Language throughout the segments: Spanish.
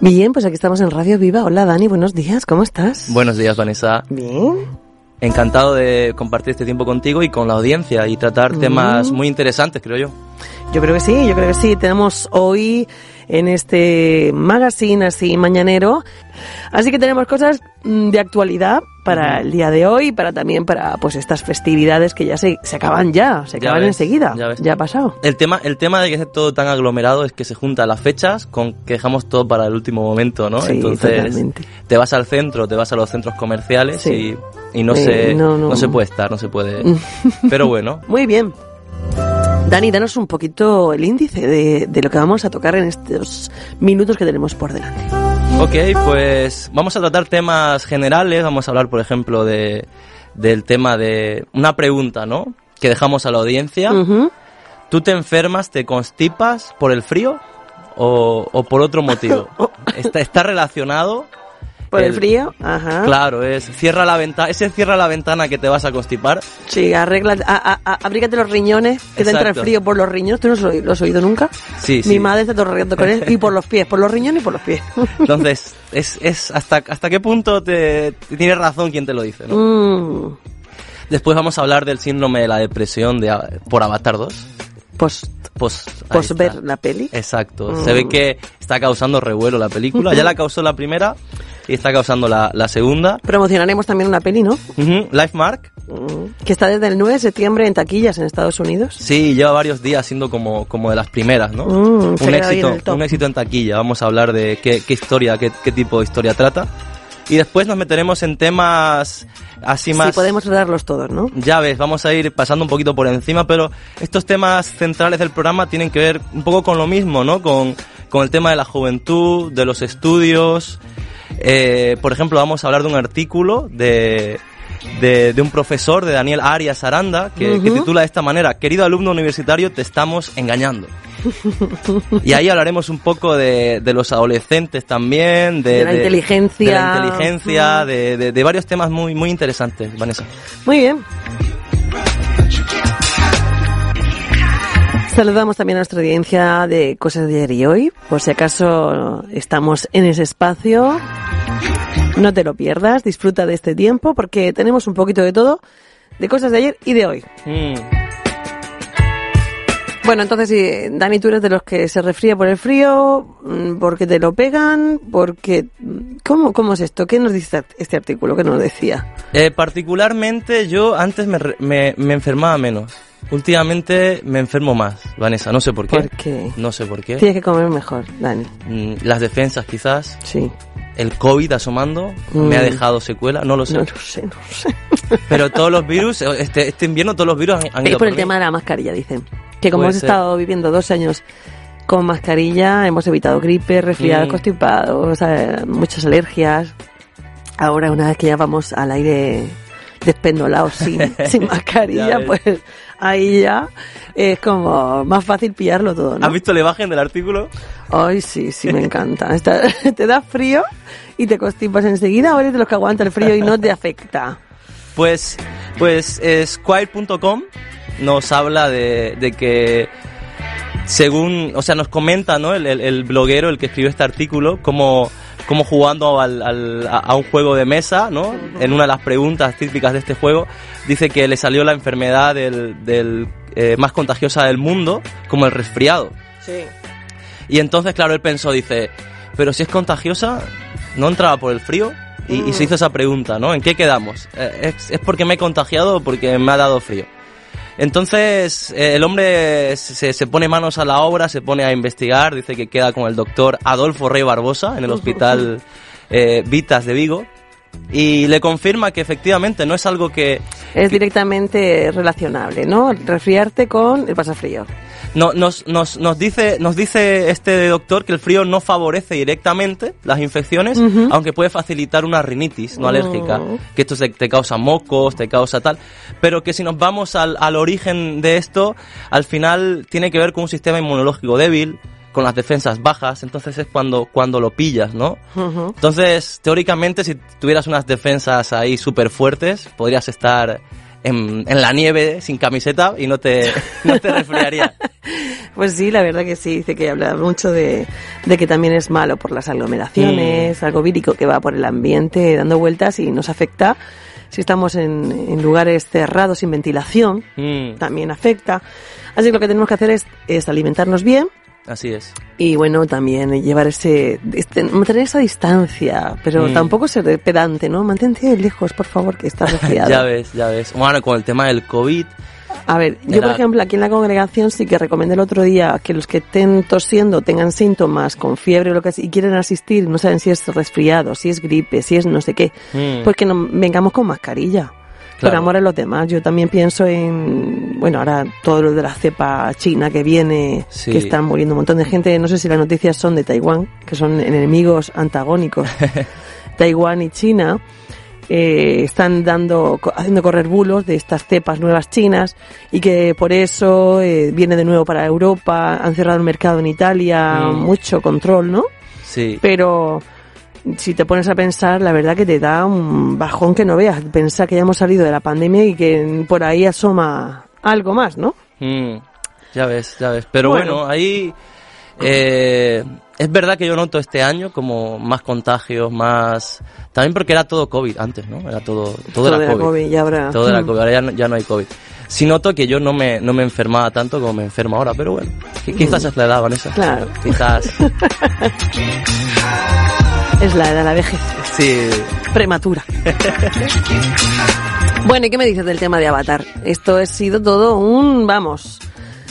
Bien, pues aquí estamos en Radio Viva. Hola Dani, buenos días, ¿cómo estás? Buenos días, Vanessa. Bien. Encantado de compartir este tiempo contigo y con la audiencia y tratar temas muy interesantes, creo yo. Yo creo que sí, yo creo que sí. Tenemos hoy en este magazine así mañanero. Así que tenemos cosas mm, de actualidad para el día de hoy, para también para pues estas festividades que ya se, se acaban ya, se Ya acaban ves, enseguida. ya ha pasado. El tema, el tema de que esté todo tan aglomerado es que se juntan las fechas con que dejamos todo para el último momento, ¿no? Sí, Entonces, totalmente. te vas al centro, te vas a los centros comerciales Sí. y, y no, Eh, se, no, no. no se puede estar, no se puede. Pero bueno, Muy bien. Dani, danos un poquito el índice de, de lo que vamos a tocar en estos minutos que tenemos por delante. Ok, pues vamos a tratar temas generales. Vamos a hablar, por ejemplo, de, del tema de una pregunta, ¿no? Que dejamos a la audiencia. ¿Tú te enfermas, te constipas por el frío o, o por otro motivo? ¿Está, está relacionado? Por el, frío, ajá. Claro, es cierra la ventana, ese cierra la ventana que te vas a constipar. Sí, arregla, a, a- abrígate los riñones, que te entra el Exacto. frío por los riñones. ¿Tú no lo, has oído nunca? Sí, Mi sí. madre está todo riendo con él. Y por los pies, por los riñones y por los pies. Entonces, es, es hasta, hasta qué punto te, tiene razón quien te lo dice, ¿no? Mm, Después vamos a hablar del síndrome de la depresión de, por Avatar 2. pues, Pues, ahí pues está. ver la peli. Exacto. Mm. Se ve que está causando revuelo la película. Ya la causó la primera y está causando la, la segunda. Promocionaremos también una peli, ¿no? Ujú, Life Mark. Mm, Que está desde el 9 de septiembre en taquillas en Estados Unidos. Sí, lleva varios días siendo como, como de las primeras, ¿no? Se un, éxito, un éxito en taquilla. Vamos a hablar de qué, qué historia, qué, qué tipo de historia trata. Y después nos meteremos en temas así más... Sí, podemos tratarlos todos, ¿no? Ya ves, vamos a ir pasando un poquito por encima, pero estos temas centrales del programa tienen que ver un poco con lo mismo, ¿no? Con, con el tema de la juventud, de los estudios. Eh, por ejemplo, vamos a hablar de un artículo de, de, de un profesor, de Daniel Arias Aranda, que, titula de esta manera, Querido alumno universitario, te estamos engañando. y ahí hablaremos un poco de, de los adolescentes también, de, De la inteligencia. de la inteligencia, de- de varios temas muy, muy interesantes, Vanessa. Muy bien. Saludamos también a nuestra audiencia de Cosas de ayer y hoy. Por si acaso estamos en ese espacio, no te lo pierdas, disfruta de este tiempo porque tenemos un poquito de todo, de cosas de ayer y de hoy. Mm. Bueno, entonces, sí, Dani, tú eres de los que se resfría por el frío, mm, porque te lo pegan, porque... ¿Cómo, cómo es esto? ¿Qué nos dice este artículo? ¿Qué nos decía? Eh, particularmente yo antes me, me, me enfermaba menos. Últimamente me enfermo más, Vanessa. No sé por qué. ¿Por qué? No sé por qué. Tienes que comer mejor, Dani. Mm, Las defensas quizás. Sí. El COVID asomando me ha Mm. dejado secuela. No lo sé. No lo sé, no lo sé. Pero todos los virus, este, este invierno todos los virus han, han Es ido por el mí. tema de la mascarilla, dicen. Que como Puede hemos ser. estado viviendo dos años con mascarilla, hemos evitado gripe, resfriados, Mm. constipados, eh, muchas alergias. Ahora, una vez que ya vamos al aire despendolados sin, sin mascarilla, pues ahí ya es como más fácil pillarlo todo, ¿no? ¿Has visto la imagen del artículo? Ay, sí, sí, me encanta. Está- te da frío y te constipas enseguida o eres de los que aguanta el frío y no te afecta. Pues, pues Squire.com nos habla de, de que según, o sea, nos comenta, ¿no? El, el- el bloguero, el que escribió este artículo, como, como jugando al, al- a, un juego de mesa, ¿no? En una de las preguntas típicas de este juego, dice que le salió la enfermedad del, del, eh, más contagiosa del mundo, como el resfriado. Sí. Y entonces, claro, él pensó, dice, pero si es contagiosa, ¿no entraba por el frío? Y, y se hizo esa pregunta, ¿no? ¿En qué quedamos? Eh, ¿Es, es porque me he contagiado o porque me ha dado frío? Entonces, eh, el hombre se, se pone manos a la obra, se pone a investigar, dice que queda con el doctor Adolfo Rey Barbosa en el hospital eh, Vitas de Vigo y le confirma que efectivamente no es algo que, Es directamente relacionable, ¿no? Resfriarte con el pasafrío. No, nos, nos, nos, dice, nos dice este doctor que el frío no favorece directamente las infecciones, aunque puede facilitar una rinitis no alérgica, Oh. que esto te, te causa mocos, te causa tal, pero que si nos vamos al, al origen de esto, al final tiene que ver con un sistema inmunológico débil, con las defensas bajas, entonces es cuando, cuando lo pillas, ¿no? Entonces, teóricamente, si tuvieras unas defensas ahí súper fuertes, podrías estar en, en la nieve sin camiseta y no te, no te resfriaría. Pues sí, la verdad que sí, dice que habla mucho de, de que también es malo por las aglomeraciones, algo vírico que va por el ambiente dando vueltas y nos afecta si estamos en, en lugares cerrados sin ventilación, Mm, también afecta. Así que lo que tenemos que hacer es, es alimentarnos bien así es. y bueno, también llevar ese, este, mantener esa distancia, pero Mm. tampoco ser pedante, ¿no? Mantente lejos, por favor, que estás resfriado. Ya ves, ya ves. Bueno, con el tema del COVID, A ver, yo Era- por ejemplo aquí en la congregación sí que recomendé el otro día que los que estén tosiendo, tengan síntomas con fiebre o lo que sea, y quieren asistir, no saben si es resfriado, si es gripe, si es no sé qué, Mm. pues que no, vengamos con mascarilla. Claro. amor a los demás. Yo también pienso en, bueno, ahora todo lo de la cepa china que viene, Sí. que están muriendo un montón de gente. No sé si las noticias son de Taiwán, que son enemigos antagónicos. Taiwán y China eh, están dando, haciendo correr bulos de estas cepas nuevas chinas y que por eso eh, viene de nuevo para Europa. Han cerrado el mercado en Italia, Mm. mucho control, ¿no? sí. Pero si te pones a pensar, la verdad que te da un bajón que no veas. Pensar que ya hemos salido de la pandemia y que por ahí asoma algo más, ¿no? Mm, ya ves, ya ves. Pero Bueno. bueno, ahí eh, es verdad que yo noto este año como más contagios, más... También porque era todo COVID antes, ¿no? Era todo, todo, era era COVID. COVID y ahora... Todo era Mm. COVID, ahora ya no, ya no hay COVID. Sí noto que yo no me, no me enfermaba tanto como me enfermo ahora, pero bueno, qui- quizás es la edad, Vanessa. Claro. Quizás, Es la edad, la vejez sí. prematura. bueno, ¿y qué me dices del tema de Avatar? Esto ha sido todo un, vamos,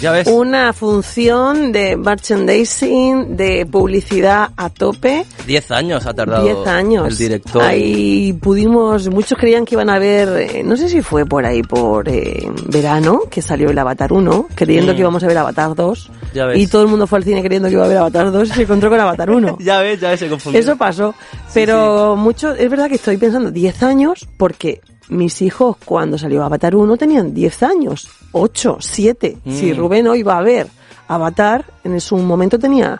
Ya ves. una función de merchandising, de publicidad a tope. 10 años ha tardado 10 años. el director. Ahí pudimos, muchos creían que iban a ver, eh, no sé si fue por ahí, por eh, verano, que salió el Avatar 1, creyendo Mm. que íbamos a ver Avatar 2. Ya ves. Y todo el mundo fue al cine creyendo que iba a ver Avatar 2 y se encontró con Avatar 1. Ya ves, ya ves, se confundió. Eso pasó. Pero mucho, es verdad que estoy pensando 10 años porque mis hijos cuando salió Avatar 1 tenían 10 años, 8, 7. Si Mm. Rubén hoy va a ver Avatar, en su momento tenía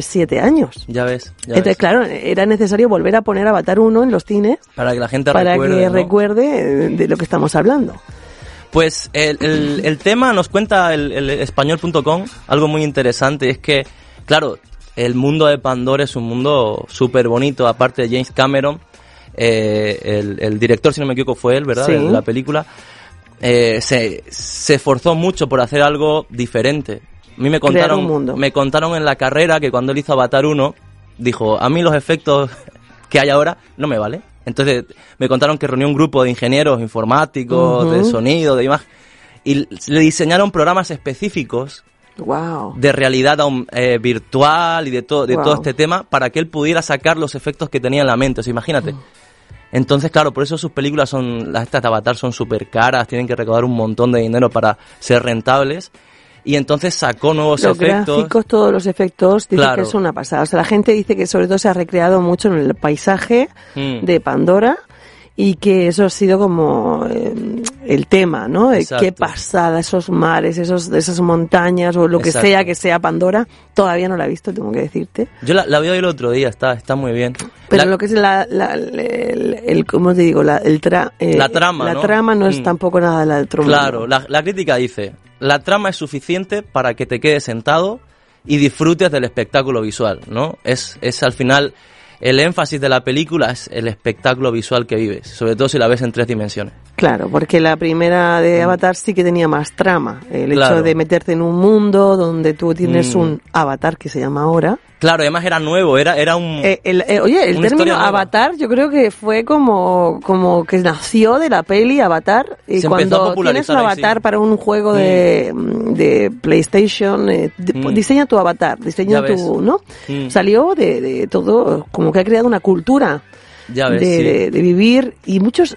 7 años. Ya ves, ya Entonces, ves. claro, era necesario volver a poner Avatar 1 en los cines Para que la gente para recuerde, que ¿no? recuerde de lo que estamos hablando. Pues el, el- el tema nos cuenta el, el español.com algo muy interesante. Es que, claro, el mundo de Pandora es un mundo súper bonito, aparte de James Cameron. Eh, el, el director, si no me equivoco, fue él, ¿verdad? Sí. De la película. eh, se, se esforzó mucho por hacer algo diferente. A mí me contaron, un mundo. me contaron en la carrera que cuando él hizo Avatar 1, dijo, a mí los efectos que hay ahora no me vale. Entonces me contaron que reunió un grupo de ingenieros informáticos, de sonido, de imagen, y le diseñaron programas específicos Wow. de realidad eh, virtual y de, todo de Wow. todo este tema para que él pudiera sacar los efectos que tenía en la mente. O sea, imagínate. Entonces, claro, por eso sus películas son, las estas de Avatar son súper caras, tienen que recaudar un montón de dinero para ser rentables. Y entonces sacó nuevos Los efectos. gráficos, todos los efectos, dice Claro. que es una pasada. O sea, la gente dice que sobre todo se ha recreado mucho en el paisaje Mm. de Pandora y que eso ha sido como eh, el tema, ¿no? De Exacto. qué pasada, esos mares, esos, esas montañas o lo que Exacto. sea que sea Pandora. Todavía no la he visto, tengo que decirte. Yo la, la vi hoy el otro día, está, está muy bien. Pero La- lo que es la, la- el, ¿cómo te digo? La, el tra- eh, La trama, La ¿no? trama no es Mm. tampoco nada la del. Claro, la, la crítica dice, la trama es suficiente para que te quedes sentado y disfrutes del espectáculo visual, ¿no? Es, es al final, el énfasis de la película es el espectáculo visual que vives, sobre todo si la ves en tres dimensiones. Claro, porque la primera de Avatar sí que tenía más trama. El Mm. Claro. hecho de meterte en un mundo donde tú tienes Mm. un avatar que se llama ahora. Claro, además era nuevo, era, era un... Eh, el- eh, oye, el término avatar yo creo que fue como, como que nació de la peli Avatar. Y Se cuando tienes un ahí, avatar sí. Mm. para un juego de, de PlayStation, eh, de- Mm. diseña tu avatar, diseña Ya ves. tu, ¿no? Mm. Salió de, de todo, como que ha creado una cultura Ya ves, de, sí. de- de vivir y muchos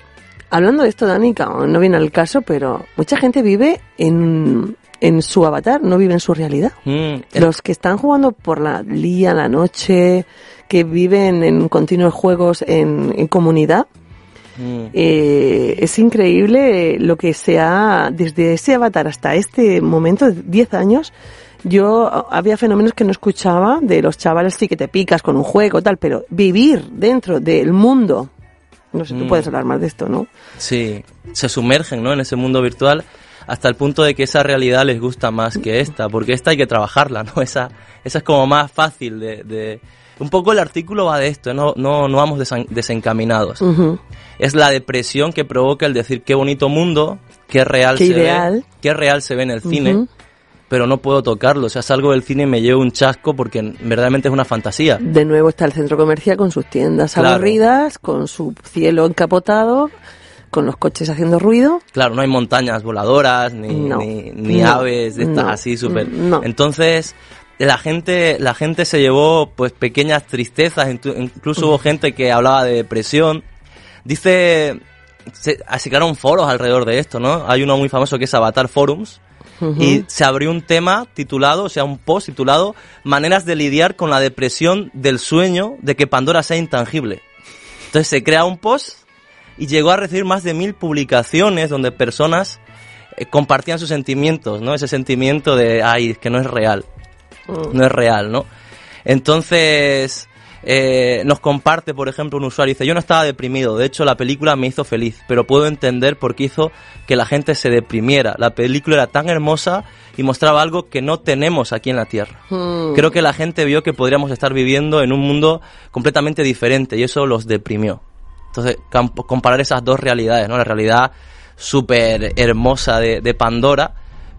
hablando de esto Dani que no viene al caso pero mucha gente vive en, en su avatar no vive en su realidad Mm, es- los que están jugando por la día la noche que viven en continuos juegos en, en comunidad mm. eh, es increíble lo que se ha desde ese avatar hasta este momento 10 años yo había fenómenos que no escuchaba de los chavales sí que te picas con un juego tal pero vivir dentro del mundo no sé tú Mm. puedes hablar más de esto no Sí, se sumergen ¿no? en ese mundo virtual hasta el punto de que esa realidad les gusta más que esta, porque esta hay que trabajarla, ¿no? Esa, esa es como más fácil de, de... Un poco el artículo va de esto, no, no, no vamos desen- desencaminados. Ujú. Es la depresión que provoca el decir qué bonito mundo, qué real Qué se ideal. ve, qué real se ve en el cine, Ujú. Pero no puedo tocarlo. O sea, salgo del cine y me llevo un chasco porque verdaderamente es una fantasía. de nuevo está el centro comercial con sus tiendas Claro. aburridas con su cielo encapotado con los coches haciendo ruido Claro, no hay montañas voladoras, ni, No, ni, ni no, aves de estas no, así súper. Entonces, la gente, la gente se llevó pues pequeñas tristezas, incluso hubo gente que hablaba de depresión. Dice, se, se crearon foros alrededor de esto, ¿no? Hay uno muy famoso que es Avatar Forums. Y se abrió un tema titulado, o sea, un post titulado Maneras de lidiar con la depresión del sueño de que Pandora sea intangible. Entonces se crea un post y llegó a recibir más de mil publicaciones donde personas eh, compartían sus sentimientos, ¿no? Ese sentimiento de, ay, es que no es real, Mm. no es real, ¿no? Entonces, eh, nos comparte, por ejemplo, un usuario, dice, yo no estaba deprimido, de hecho la película me hizo feliz, pero puedo entender por qué hizo que la gente se deprimiera. La película era tan hermosa y mostraba algo que no tenemos aquí en la Tierra. Mm. Creo que la gente vio que podríamos estar viviendo en un mundo completamente diferente y eso los deprimió. Entonces, comparar esas dos realidades, ¿no? La realidad súper hermosa de, de Pandora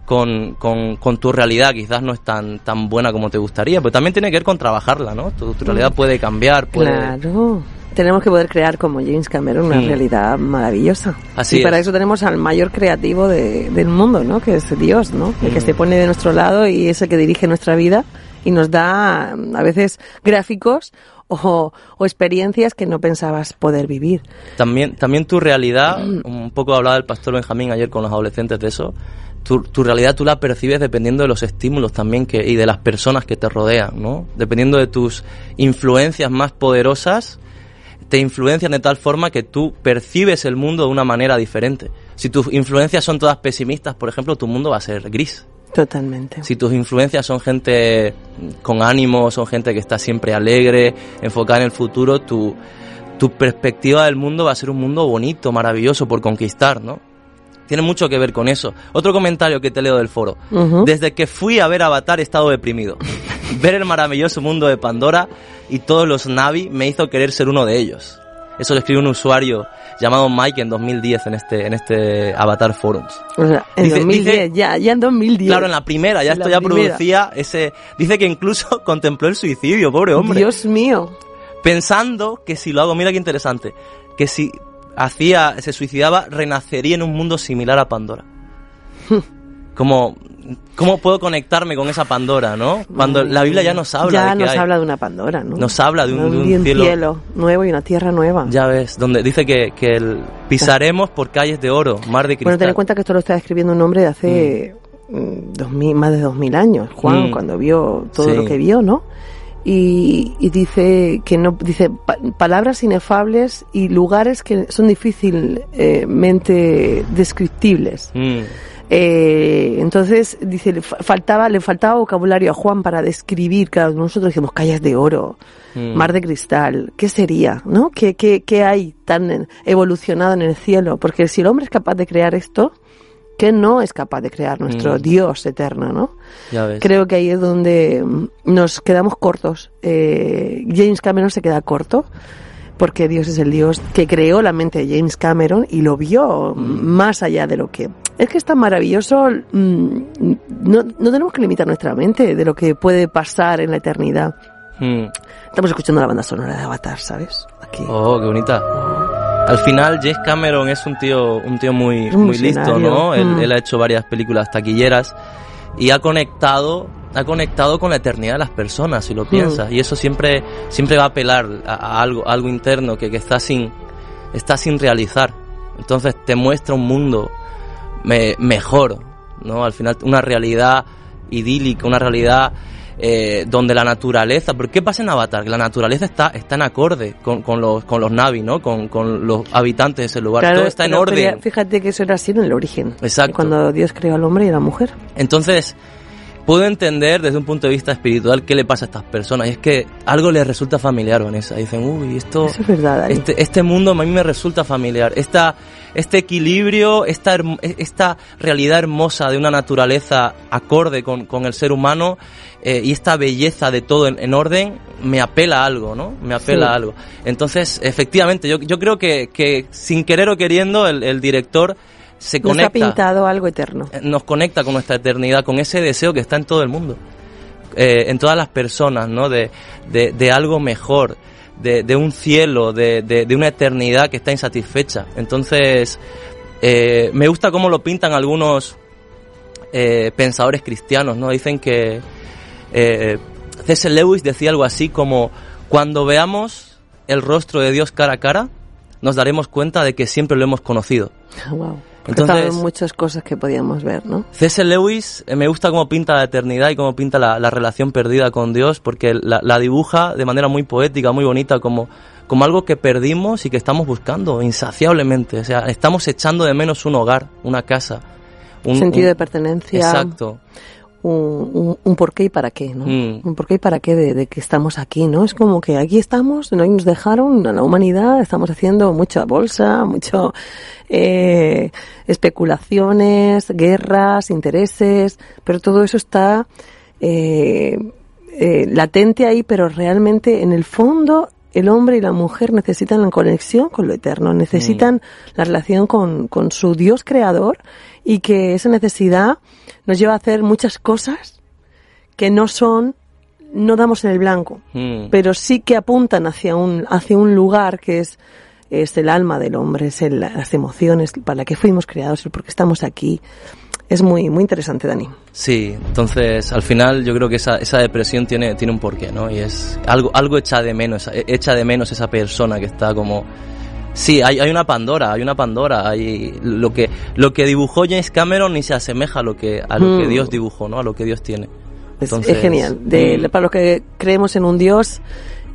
con, con, con tu realidad quizás no es tan, tan buena como te gustaría, pero también tiene que ver con trabajarla, ¿no? Tu, tu realidad puede cambiar, puede... Claro. Tenemos que poder crear como James Cameron una Mm. realidad maravillosa. Así y para es. eso tenemos al mayor creativo de- del mundo, ¿no? Que es Dios, ¿no? El que Mm. se pone de nuestro lado y es el que dirige nuestra vida y nos da mm, a veces gráficos o, o experiencias que no pensabas poder vivir. También, también tu realidad, un poco hablaba el pastor Benjamín ayer con los adolescentes de eso, tu, tu realidad tú la percibes dependiendo de los estímulos también que, y de las personas que te rodean, ¿no? Dependiendo de tus influencias más poderosas, te influencian de tal forma que tú percibes el mundo de una manera diferente. Si tus influencias son todas pesimistas, por ejemplo, tu mundo va a ser gris. Totalmente. Si tus influencias son gente con ánimo, son gente que está siempre alegre, enfocada en el futuro, tu, tu perspectiva del mundo va a ser un mundo bonito, maravilloso por conquistar, ¿no? Tiene mucho que ver con eso. Otro comentario que te leo del foro. Desde que fui a ver Avatar he estado deprimido. ver el maravilloso mundo de Pandora y todos los Navi me hizo querer ser uno de ellos. Eso lo escribió un usuario llamado Mike en 2010 en este, en este Avatar Forums. O sea, en Dice- 2010, dice- ya, ya en 2010. Claro, en la primera, ya esto ya primera. producía ese... Dice que incluso contempló el suicidio, pobre hombre. Dios mío. Pensando que si lo hago, mira qué interesante, que si hacía, se suicidaba, renacería en un mundo similar a Pandora. Como, ¿cómo puedo conectarme con esa Pandora, no? Cuando la Biblia ya nos habla Ya de que nos hay- habla de una Pandora, ¿no? Nos habla de un- de un cielo- nuevo y una tierra nueva. Ya ves, donde dice que, que el- pisaremos por calles de oro, mar de cristal. Bueno, ten en cuenta que esto lo está escribiendo un hombre de hace mm, dos mil- más de dos mil años, Juan, Mm. cuando vio todo Sí. lo que vio, ¿no? Y, y dice que no dice pa- palabras inefables y lugares que son difícilmente descriptibles. Mm, Eh, entonces dice le fa- faltaba le faltaba vocabulario a Juan para describir claro nosotros dijimos calles de oro mm. mar de cristal qué sería no qué, qué, qué hay tan evolucionado en el cielo porque si el hombre es capaz de crear esto qué no es capaz de crear nuestro Mm. Dios eterno no Ya ves. creo que ahí es donde mm, nos quedamos cortos Eh, James Cameron se queda corto porque Dios es el Dios que creó la mente de James Cameron y lo vio Mm. más allá de lo que... Es que es tan maravilloso, mm, no, no tenemos que limitar nuestra mente de lo que puede pasar en la eternidad. Mm. Estamos escuchando la banda sonora de Avatar, ¿sabes? Aquí. Oh, qué bonita. Al final, James Cameron es un tío, un tío muy, Un muy listo. ¿no? Él, Mm. él ha hecho varias películas taquilleras y ha conectado, ha conectado con la eternidad de las personas, si lo Mm. piensas. Y eso siempre, siempre va a apelar a, a algo, a algo interno que, que está sin, está sin realizar. Entonces te muestra un mundo me- mejor, ¿no? Al final una realidad idílica, una realidad eh, donde la naturaleza, ¿por qué pasa en Avatar? Que la naturaleza está, está en acorde con, con los, con los Navi, ¿no? Con, con los habitantes de ese lugar. Claro, Todo está en orden. fíjate que eso era así en el origen. Exacto. Cuando Dios creó al hombre y a la mujer. Entonces, puedo entender desde un punto de vista espiritual qué le pasa a estas personas. Y es que algo les resulta familiar, Vanessa. Dicen, uy, esto... Eso es verdad. Este, este mundo a mí me resulta familiar. Esta, este equilibrio, esta, herm- esta realidad hermosa de una naturaleza acorde con, con el ser humano eh, y esta belleza de todo en, en orden me apela a algo, ¿no? Me apela Sí. a algo. Entonces, efectivamente, yo, yo creo que, que sin querer o queriendo el, el director se Nos ha conecta pintado algo eterno. eh, nos conecta con nuestra eternidad, con ese deseo que está en todo el mundo, eh, en todas las personas, ¿no? De, de, de algo mejor, de, de un cielo, de, una eternidad que está insatisfecha. Entonces, eh, me gusta cómo lo pintan algunos eh, pensadores cristianos, ¿no? Dicen que C.S. Lewis decía algo así como, cuando veamos el rostro de Dios cara a cara, nos daremos cuenta de que siempre lo hemos conocido. Wow. Entonces- Entonces, muchas cosas que podíamos ver, ¿no? C.S. Lewis eh, me gusta cómo pinta la eternidad y cómo pinta la, la relación perdida con Dios, porque la, la dibuja de manera muy poética, muy bonita, como, como algo que perdimos y que estamos buscando insaciablemente. O sea, estamos echando de menos un hogar, una casa. Un Sentido un- de pertenencia. Exacto. Un, un, un por qué y para qué, ¿no? Mm. Un por qué y para qué de, de que estamos aquí, ¿no? Es como que aquí estamos, no nos dejaron a la humanidad, estamos haciendo mucha bolsa, mucho eh, especulaciones, guerras, intereses, pero todo eso está eh, eh, latente ahí, pero realmente en el fondo el hombre y la mujer necesitan la conexión con lo eterno, necesitan la relación con, con su Dios creador y que esa necesidad nos lleva a hacer muchas cosas que no son, no damos en el blanco, Mm. pero sí que apuntan hacia un, hacia un lugar que es, es el alma del hombre, es el- las emociones para la que fuimos creados, el por qué estamos aquí. Es muy, muy interesante, Dani. Sí, entonces al final yo creo que esa, esa depresión tiene, tiene un porqué, ¿no? Y es algo, algo echa de menos, echa de menos esa persona que está como... Sí, hay, hay una Pandora, hay una Pandora, hay lo que lo que dibujó James Cameron ni se asemeja a lo que a lo que Mm. Dios dibujó, ¿no? A lo que Dios tiene. Es, Entonces, es genial. De, mm. Para los que creemos en un Dios,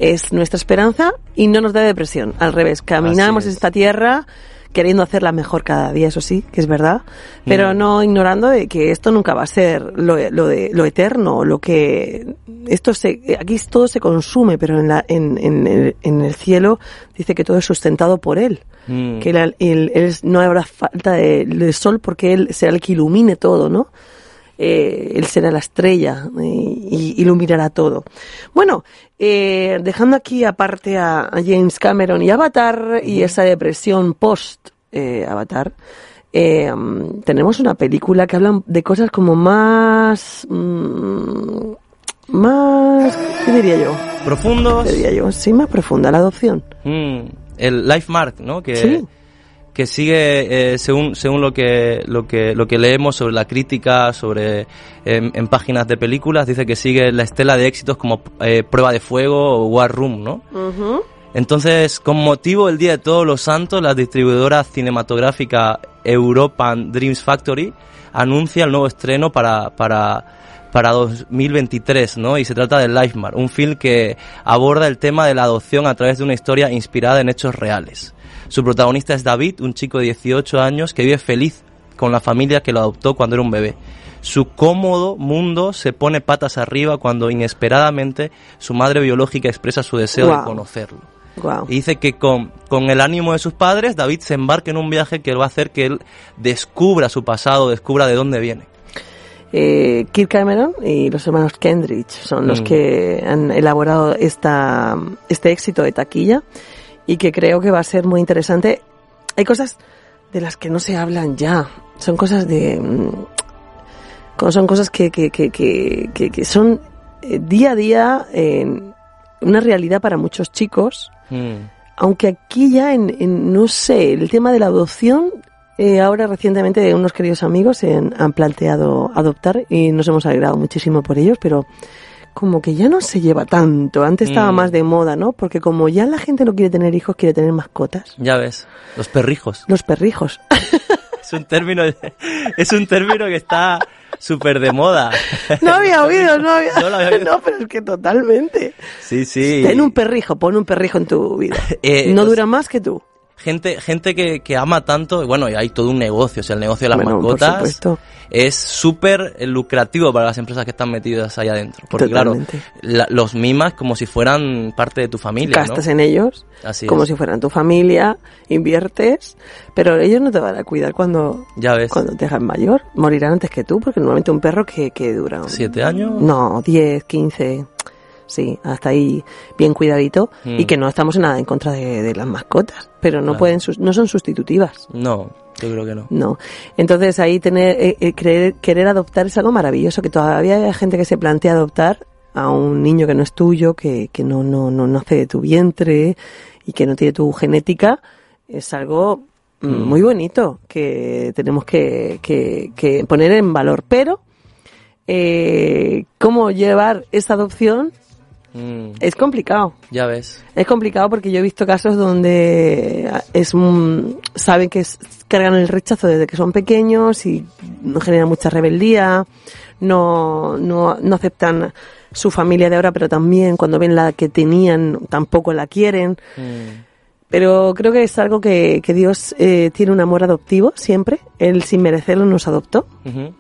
es nuestra esperanza y no nos da depresión. Al revés, caminamos es. esta tierra queriendo hacerla mejor cada día, eso sí, que es verdad, pero Mm. no ignorando de que esto nunca va a ser lo, lo, de, lo eterno, lo que esto se, aquí todo se consume, pero en, la, en, en, el, en el cielo dice que todo es sustentado por él. Mm. Que él, él- él no habrá falta de, de sol porque él será el que ilumine todo, ¿no? Eh, él será la estrella eh, y iluminará todo. Bueno, eh, dejando aquí aparte a, a James Cameron y Avatar y esa depresión post eh, eh, tenemos una película que habla de cosas como más, mm, más, ¿qué diría yo? Profundos. ¿Qué diría yo? Sí, más profunda, la adopción. Mm, el Life Mark, ¿no? Que, Sí. Que sigue eh, según según lo que lo que lo que leemos sobre la crítica sobre em, en páginas de películas dice que sigue la estela de éxitos como eh, Prueba de Fuego o War Room, ¿no? Entonces, con motivo del Día de Todos los Santos, la distribuidora cinematográfica European Dreams Factory anuncia el nuevo estreno para, para, para 2023, ¿no? Y se trata de Lifemar, un film que aborda el tema de la adopción a través de una historia inspirada en hechos reales. Su protagonista es David, un chico de 18 años que vive feliz con la familia que lo adoptó cuando era un bebé. Su cómodo mundo se pone patas arriba cuando inesperadamente su madre biológica expresa su deseo de Guau. conocerlo. Guau. Y dice que con, con el ánimo de sus padres, David se embarca en un viaje que va a hacer que él descubra su pasado, descubra de dónde viene. Eh, Kirk Cameron y los hermanos Kendrick son los Mm. que han elaborado esta, este éxito de taquilla y que creo que va a ser muy interesante. Hay cosas de las que no se hablan ya. Son cosas de... mm, Son cosas que, que, que, que, que- que son eh, día a día eh, una realidad para muchos chicos. Mm, Aunque aquí ya en, en, no sé, el tema de la adopción, eh, ahora recientemente unos queridos amigos han, han planteado adoptar y nos hemos alegrado muchísimo por ellos, pero como que ya no se lleva tanto. Antes estaba Mm. más de moda, ¿no? Porque como ya la gente no quiere tener hijos, quiere tener mascotas. ya ves, los perrijos. Los perrijos. Es un término, es un término que está súper de moda. No había oído, no había. No lo había oído. No, pero es que totalmente. Sí, sí. Ten un perrijo, pon un perrijo en tu vida. Eh, no dura más que tú. Gente, gente que, que ama tanto, bueno, y hay todo un negocio, o sea, el negocio de las Bueno, por mascotas supuesto. es súper lucrativo para las empresas que están metidas ahí adentro. Porque Totalmente. claro, la- los mimas como si fueran parte de tu familia, Gastas ¿no? en ellos Así como es. si fueran tu familia, inviertes, pero ellos no te van a cuidar cuando, Ya ves, cuando te hagan mayor. Morirán antes que tú, porque normalmente un perro que, que dura... siete años. No, 10, 15, sí, hasta ahí bien cuidadito. Mm. Y que no estamos en nada en contra de, de las mascotas, pero no Claro. pueden, no son sustitutivas. No, yo creo que no. No. Entonces ahí tener, eh, eh, creer- querer adoptar es algo maravilloso, que todavía hay gente que se plantea adoptar a un niño que no es tuyo, que, que no, no, no nace de tu vientre y que no tiene tu genética, es algo mm, Mm. muy bonito que tenemos que, que, que poner en valor. Pero, eh, ¿cómo llevar esa adopción? Mm, Es complicado. ya ves. Es complicado porque yo he visto casos donde es un- saben que es- cargan el rechazo desde que son pequeños y generan mucha rebeldía, no, no, no aceptan su familia de ahora, pero también cuando ven la que tenían tampoco la quieren. Mm, Pero creo que es algo que, que Dios eh, tiene un amor adoptivo siempre. Él sin merecerlo nos adoptó ujú.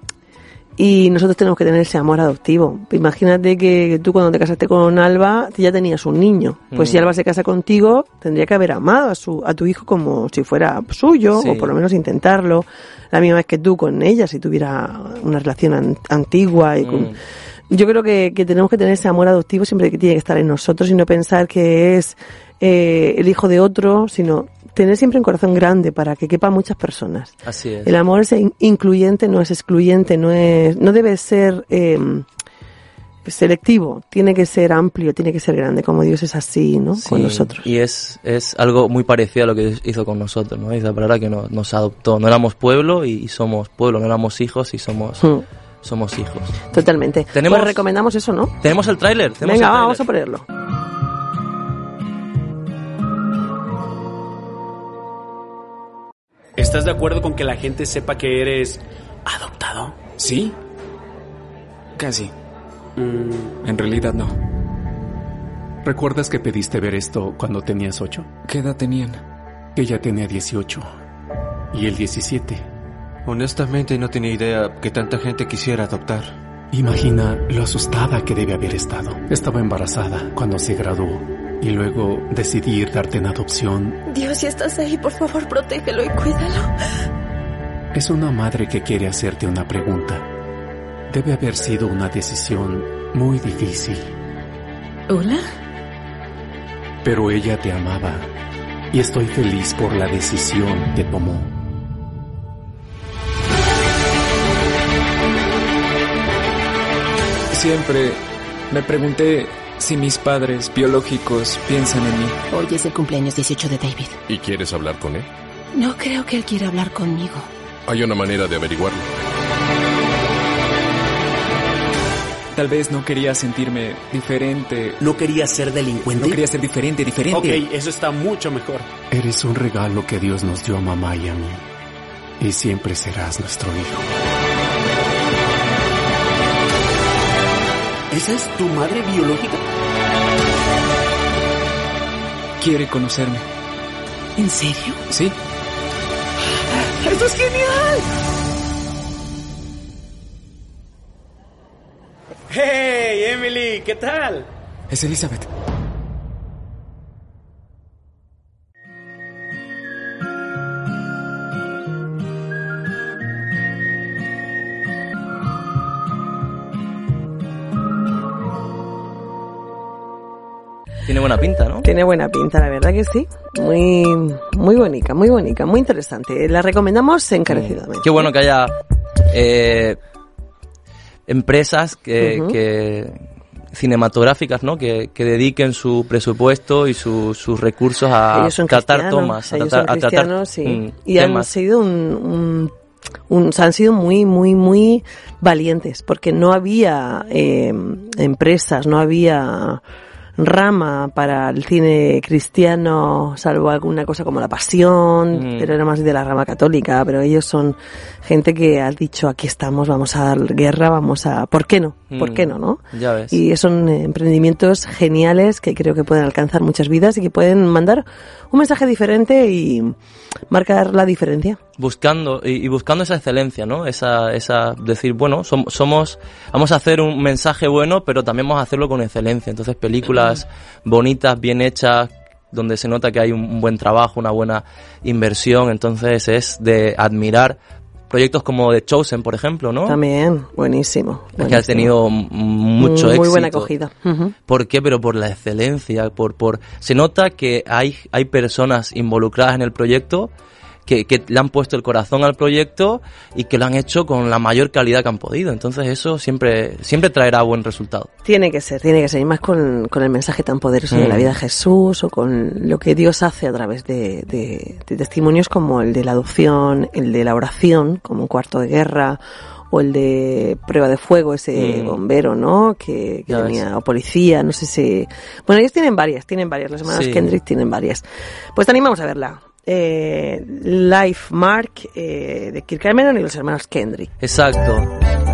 Y nosotros tenemos que tener ese amor adoptivo. Imagínate que tú cuando te casaste con Alba ya tenías un niño. Pues si Mm. Alba se casa contigo, tendría que haber amado a, su, a tu hijo como si fuera suyo, Sí. o por lo menos intentarlo. La misma vez que tú con ella, si tuviera una relación an- antigua. Y con- Mm. Yo creo que, que tenemos que tener ese amor adoptivo siempre que tiene que estar en nosotros y no pensar que es eh, el hijo de otro, sino tener siempre un corazón grande para que quepa muchas personas. Así es. El amor es in- incluyente, no es excluyente, no es, no debe ser eh, selectivo, tiene que ser amplio, tiene que ser grande, como Dios es así, ¿no? Sí, Con nosotros. Y es, es algo muy parecido a lo que hizo con nosotros, ¿no? Dice la palabra que nos, nos adoptó. No éramos pueblo y, y somos pueblo, no éramos hijos y somos, Mm, somos hijos. Totalmente. Tenemos- Pues recomendamos eso, ¿no? Tenemos el tráiler. tenemos Venga, el va, tráiler. vamos a ponerlo. ¿Estás de acuerdo con que la gente sepa que eres adoptado? Sí. Casi. Mm, En realidad no. ¿Recuerdas que pediste ver esto cuando tenías 8? ¿Qué edad tenían? Ella tenía 18 y él 17. Honestamente no tenía idea que tanta gente quisiera adoptar. Imagina lo asustada que debe haber estado. Estaba embarazada cuando se graduó y luego decidí darte en adopción. Dios, si estás ahí, por favor, protégelo y cuídalo. Es una madre que quiere hacerte una pregunta. Debe haber sido una decisión muy difícil, ¿Hola? pero ella te amaba y estoy feliz por la decisión que tomó. Siempre me pregunté si mis padres biológicos piensan en mí. Hoy es el cumpleaños 18 de David. ¿Y quieres hablar con él? No creo que él quiera hablar conmigo. Hay una manera de averiguarlo. Tal vez no quería sentirme diferente. ¿No quería ser No delincuente? quería ser diferente, diferente. ok, eso está mucho mejor. Eres un regalo que Dios nos dio a mamá y a mí. y siempre serás nuestro hijo. ¿Esa es tu madre biológica? Quiere conocerme. ¿En serio? Sí. ¡Esto es genial! ¡Hey, Emily! ¿Qué tal? Es Elizabeth. Buena pinta, ¿no? Tiene buena pinta, la verdad que sí. Muy, muy bonita, muy bonita, muy interesante. La recomendamos encarecidamente. Qué bueno que haya eh, empresas que, cinematográficas, ¿no? Que, que dediquen su presupuesto y su- sus recursos a tratar tomas, a tratar, a tratar sí. mm, y han sido un, han sido muy, muy, muy valientes, porque no había eh, empresas, no había rama para el cine cristiano, salvo alguna cosa como La Pasión, Mm. pero era más de la rama católica, pero ellos son gente que ha dicho, aquí estamos, vamos a dar guerra, vamos a... ¿Por qué no? ¿Por Mm. qué no, no? Ya ves. Y son eh, emprendimientos geniales que creo que pueden alcanzar muchas vidas y que pueden mandar un mensaje diferente y marcar la diferencia. Buscando y, y buscando esa excelencia, ¿no? Esa, esa decir, bueno, som- somos, vamos a hacer un mensaje bueno, pero también vamos a hacerlo con excelencia. Entonces, películas bonitas, bien hechas, donde se nota que hay un, un buen trabajo, una buena inversión. Entonces, es de admirar proyectos como The Chosen, por ejemplo, ¿no? También, buenísimo. Que ha tenido mucho muy, éxito. Muy buena acogida. ¿Por qué? Pero por la excelencia, por, por, se nota que hay, hay personas involucradas en el proyecto que, que le han puesto el corazón al proyecto y que lo han hecho con la mayor calidad que han podido. Entonces eso siempre, siempre traerá buen resultado. Tiene que ser, tiene que ser, y más con, con el mensaje tan poderoso de Mm. la vida de Jesús o con lo que Dios hace a través de, de- de testimonios como el de la adopción, el de la oración, como un cuarto de guerra, o el de prueba de fuego, ese Mm. bombero, ¿no? Que, que tenía, ves. o policía, no sé si... Bueno, ellos tienen varias, tienen varias, los hermanos Sí. Kendrick tienen varias. Pues te animamos a verla. Eh, Life Mark eh, de Kirk Cameron y los hermanos Kendrick. Exacto.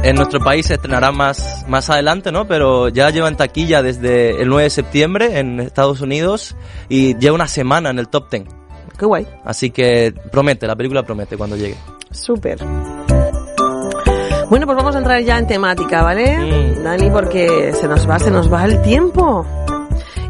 En nuestro país se estrenará más, más adelante, ¿no? Pero ya lleva en taquilla desde el 9 de septiembre en Estados Unidos y lleva una semana en el top 10. Qué guay. Así que promete, la película promete cuando llegue. Súper. Bueno, pues vamos a entrar ya en temática, ¿vale? Mm. Dani, porque se nos va, se nos va el tiempo.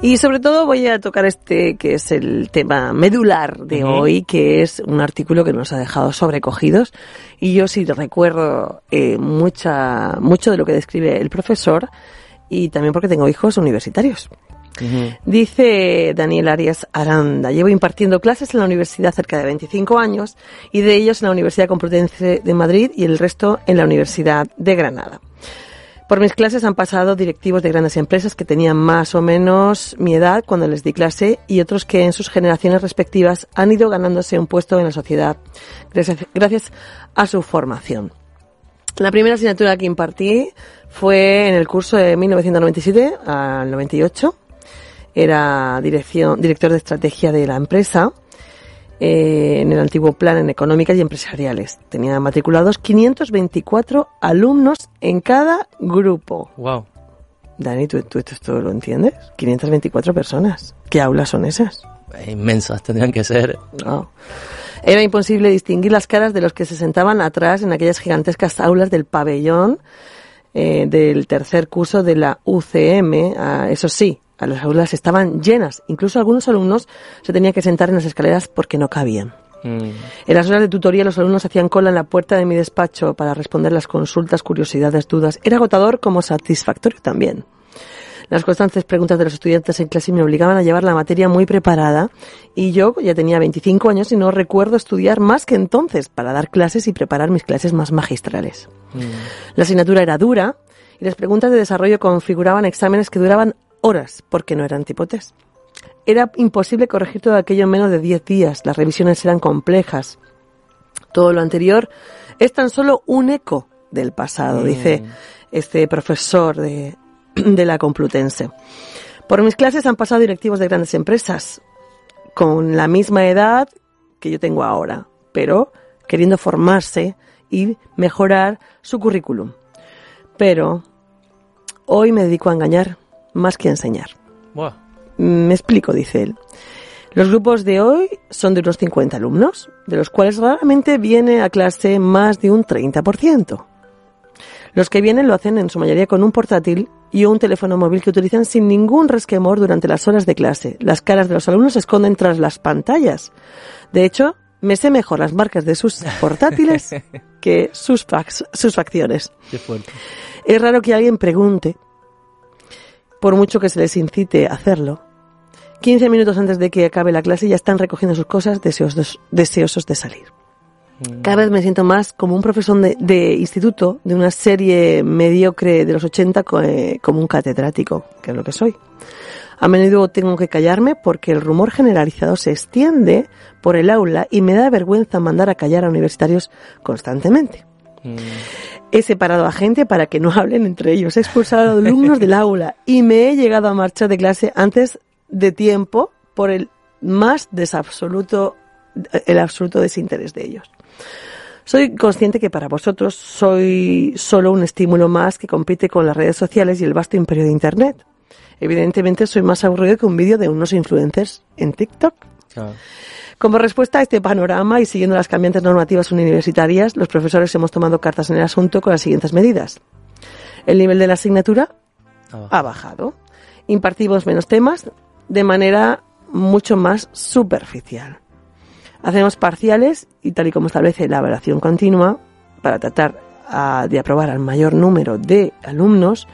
Y sobre todo voy a tocar este que es el tema medular de hoy, que es un artículo que nos ha dejado sobrecogidos. Y yo sí recuerdo eh, mucha, mucho de lo que describe el profesor y también porque tengo hijos universitarios. Dice Daniel Arias Aranda, llevo impartiendo clases en la universidad cerca de 25 años y de ellos en la Universidad Complutense de Madrid y el resto en la Universidad de Granada. Por mis clases han pasado directivos de grandes empresas que tenían más o menos mi edad cuando les di clase y otros que en sus generaciones respectivas han ido ganándose un puesto en la sociedad gracias, a su formación. La primera asignatura que impartí fue en el curso de 1997 al 98. Era dirección, director de estrategia de la empresa eh, en el antiguo plan en económicas y empresariales. Tenía matriculados 524 alumnos en cada grupo. Wow. Dani, ¿tú, tú esto lo entiendes? 524 personas. ¿Qué aulas son esas? Inmensas tendrían que ser. No. Era imposible distinguir las caras de los que se sentaban atrás en aquellas gigantescas aulas del pabellón eh, del tercer curso de la UCM. Ah, eso sí, las aulas estaban llenas. Incluso algunos alumnos se tenían que sentar en las escaleras porque no cabían. Mm. En las horas de tutoría los alumnos hacían cola en la puerta de mi despacho para responder las consultas, curiosidades, dudas. Era agotador como satisfactorio también. Las constantes preguntas de los estudiantes en clase me obligaban a llevar la materia muy preparada y yo ya tenía 25 años y no recuerdo estudiar más que entonces para dar clases y preparar mis clases más magistrales. La asignatura era dura y las preguntas de desarrollo configuraban exámenes que duraban horas porque no eran tipo test. Era imposible corregir todo aquello en menos de 10 días. Las revisiones eran complejas. Todo lo anterior es tan solo un eco del pasado, dice este profesor de, de la Complutense. Por mis clases han pasado directivos de grandes empresas con la misma edad que yo tengo ahora, pero queriendo formarse y mejorar su currículum. Pero hoy me dedico a engañar más que enseñar. Me explico, dice él. Los grupos de hoy son de unos 50 alumnos, de los cuales raramente viene a clase más de un 30%. Los que vienen lo hacen en su mayoría con un portátil y un teléfono móvil que utilizan sin ningún resquemor durante las horas de clase. Las caras de los alumnos se esconden tras las pantallas. De hecho, me sé mejor las marcas de sus portátiles que sus, fax- sus facciones. Qué fuerte. Es raro que alguien pregunte, por mucho que se les incite a hacerlo. 15 minutos antes de que acabe la clase ya están recogiendo sus cosas deseosos, deseosos de salir. Cada vez me siento más como un profesor de, de instituto de una serie mediocre de los 80 co- eh, como un catedrático, que es lo que soy. A menudo tengo que callarme porque el rumor generalizado se extiende por el aula y me da vergüenza mandar a callar a universitarios constantemente. He separado a gente para que no hablen entre ellos. He expulsado a alumnos del aula y me he llegado a marchar de clase antes de tiempo por el más desabsoluto, el absoluto desinterés de ellos. Soy consciente que para vosotros soy solo un estímulo más que compite con las redes sociales y el vasto imperio de Internet. Evidentemente soy más aburrido que un vídeo de unos influencers en TikTok. Claro. Como respuesta a este panorama y siguiendo las cambiantes normativas universitarias, los profesores hemos tomado cartas en el asunto con las siguientes medidas. El nivel de la asignatura ha bajado. Impartimos menos temas de manera mucho más superficial. Hacemos parciales y tal y como establece la evaluación continua, para tratar ah, de aprobar al mayor número de alumnos,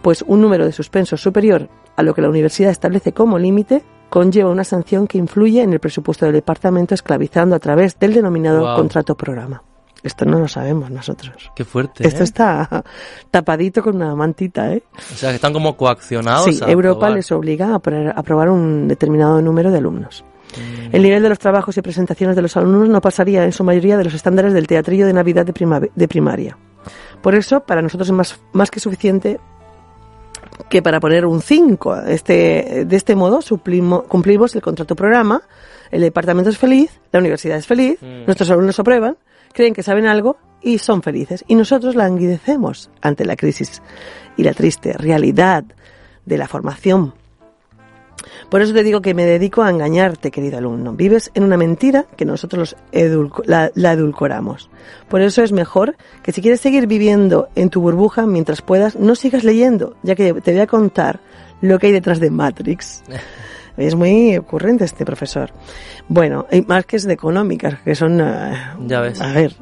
pues un número de suspensos superior a lo que la universidad establece como límite conlleva una sanción que influye en el presupuesto del departamento esclavizando a través del denominado contrato programa. Esto no lo sabemos nosotros. Qué fuerte. Esto ¿eh? está tapadito con una mantita, ¿eh? O sea, que están como coaccionados. Sí, a Europa probar. les obliga a apro- aprobar un determinado número de alumnos. El nivel de los trabajos y presentaciones de los alumnos no pasaría en su mayoría de los estándares del teatrillo de Navidad de, prima- de primaria. Por eso, para nosotros es más, más que suficiente que para poner un 5. Este, de este modo suplimo- cumplimos el contrato programa, el departamento es feliz, la universidad es feliz, Mm. nuestros alumnos aprueban, creen que saben algo y son felices. Y nosotros languidecemos ante la crisis y la triste realidad de la formación. Por eso te digo que me dedico a engañarte, querido alumno. Vives en una mentira que nosotros edulco- la, la edulcoramos. Por eso es mejor que si quieres seguir viviendo en tu burbuja mientras puedas, no sigas leyendo, ya que te voy a contar lo que hay detrás de Matrix. Es muy ocurrente este profesor. Bueno, hay más que es de económicas, que son... eh, Ya ves. A ver,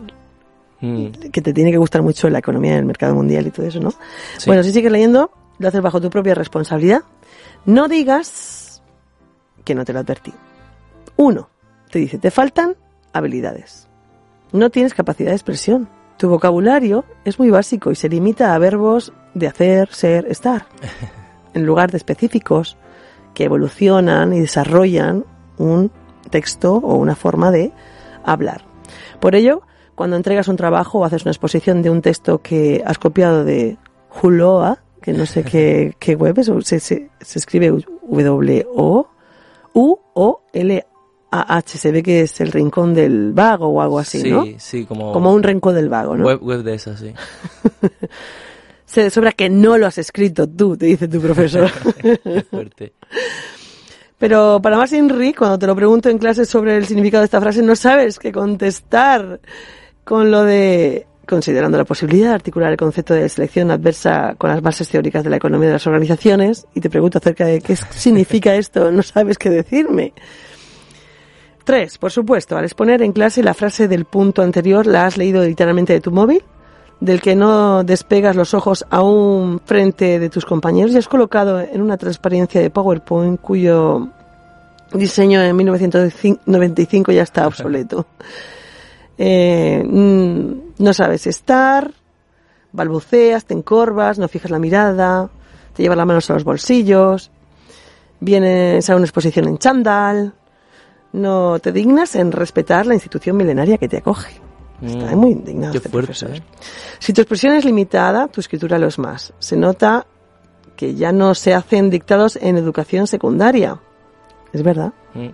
Mm. que te tiene que gustar mucho la economía del mercado mundial y todo eso, ¿no? Sí. Bueno, si sigues leyendo, lo haces bajo tu propia responsabilidad. No digas que no te lo advertí. Uno, te dice, te faltan habilidades. No tienes capacidad de expresión. Tu vocabulario es muy básico y se limita a verbos de hacer, ser, estar, en lugar de específicos que evolucionan y desarrollan un texto o una forma de hablar. Por ello, cuando entregas un trabajo o haces una exposición de un texto que has copiado de Huloa, que no sé qué, qué web es, se, se escribe W-O, U-O-L-A-H, se ve que es el rincón del vago o algo así, sí, ¿no? sí, como... Como un rincón del vago, ¿no? Web, web de esas, sí. Se sobra que no lo has escrito tú, te dice tu profesor. Fuerte. Pero para más Inri, cuando te lo pregunto en clase sobre el significado de esta frase, no sabes qué contestar con lo de considerando la posibilidad de articular el concepto de selección adversa con las bases teóricas de la economía de las organizaciones y te pregunto acerca de qué significa esto, no sabes qué decirme. Tres, por supuesto, al exponer en clase la frase del punto anterior la has leído literalmente de tu móvil, del que no despegas los ojos aún frente de tus compañeros y has colocado en una transparencia de PowerPoint cuyo diseño en 1995 ya está obsoleto. Eh, mm, no sabes estar, balbuceas, te encorvas, no fijas la mirada, te llevas las manos a los bolsillos, vienes a una exposición en chándal, no te dignas en respetar la institución milenaria que te acoge. Está Mm, muy indignado Qué este fuerte, profesor. ¿eh? Si tu expresión es limitada, tu escritura lo es más. Se nota que ya no se hacen dictados en educación secundaria. Es verdad. Mm.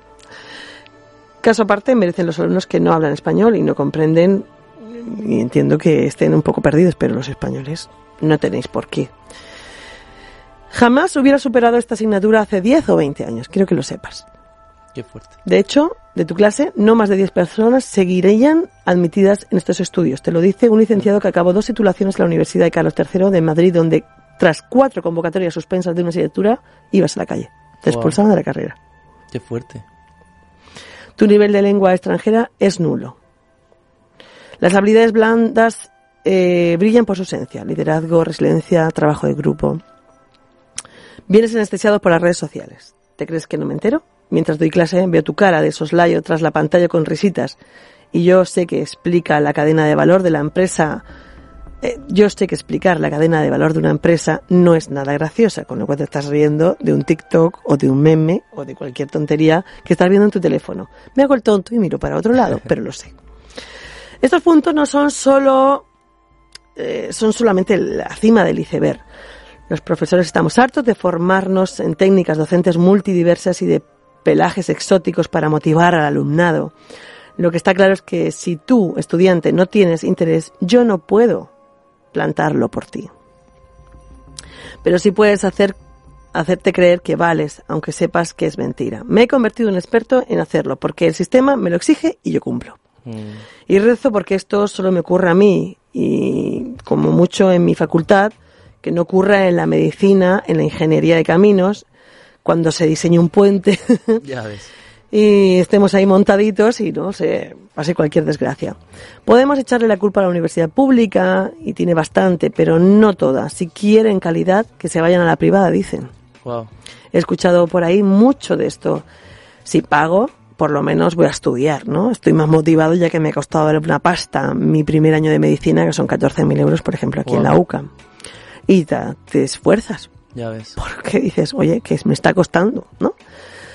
Caso aparte merecen los alumnos que no hablan español y no comprenden, y entiendo que estén un poco perdidos, pero los españoles no tenéis por qué. Jamás hubiera superado esta asignatura hace 10 o 20 años, quiero que lo sepas. Qué fuerte. De hecho, de tu clase, no más de 10 personas seguirían admitidas en estos estudios. Te lo dice un licenciado que acabó dos titulaciones en la Universidad de Carlos III de Madrid, donde tras cuatro convocatorias suspensas de una asignatura, ibas a la calle. Te Wow. expulsaban de la carrera. Qué fuerte. Tu nivel de lengua extranjera es nulo. Las habilidades blandas eh, brillan por su esencia. Liderazgo, resiliencia, trabajo de grupo. Vienes anestesiado por las redes sociales. ¿Te crees que no me entero? Mientras doy clase veo tu cara de soslayo tras la pantalla con risitas. Y yo sé que explica la cadena de valor de la empresa. eh, yo sé que explicar la cadena de valor de una empresa no es nada graciosa, con lo cual te estás riendo de un TikTok o de un meme o de cualquier tontería que estás viendo en tu teléfono. Me hago el tonto y miro para otro lado, pero lo sé. Estos puntos no son solo eh, son solamente la cima del iceberg. Los profesores estamos hartos de formarnos en técnicas docentes multidiversas y de pelajes exóticos para motivar al alumnado. Lo que está claro es que si tú, estudiante, no tienes interés, yo no puedo plantarlo por ti. Pero sí puedes hacer, hacerte creer que vales, aunque sepas que es mentira. Me he convertido en experto en hacerlo, porque el sistema me lo exige y yo cumplo. Y rezo porque esto solo me ocurre a mí y como mucho en mi facultad, que no ocurra en la medicina, en la ingeniería de caminos, cuando se diseñe un puente Ya ves. y estemos ahí montaditos y no se pase cualquier desgracia. Podemos echarle la culpa a la universidad pública y tiene bastante, pero no toda. Si quieren calidad, que se vayan a la privada, dicen. Wow. He escuchado por ahí mucho de esto. Si pago, por lo menos voy a estudiar, ¿no? Estoy más motivado ya que me ha costado una pasta mi primer año de medicina, que son 14.000 euros, por ejemplo, aquí en la. UCAM. Y ta- te esfuerzas, Ya ves. porque dices, oye, que me está costando, ¿no?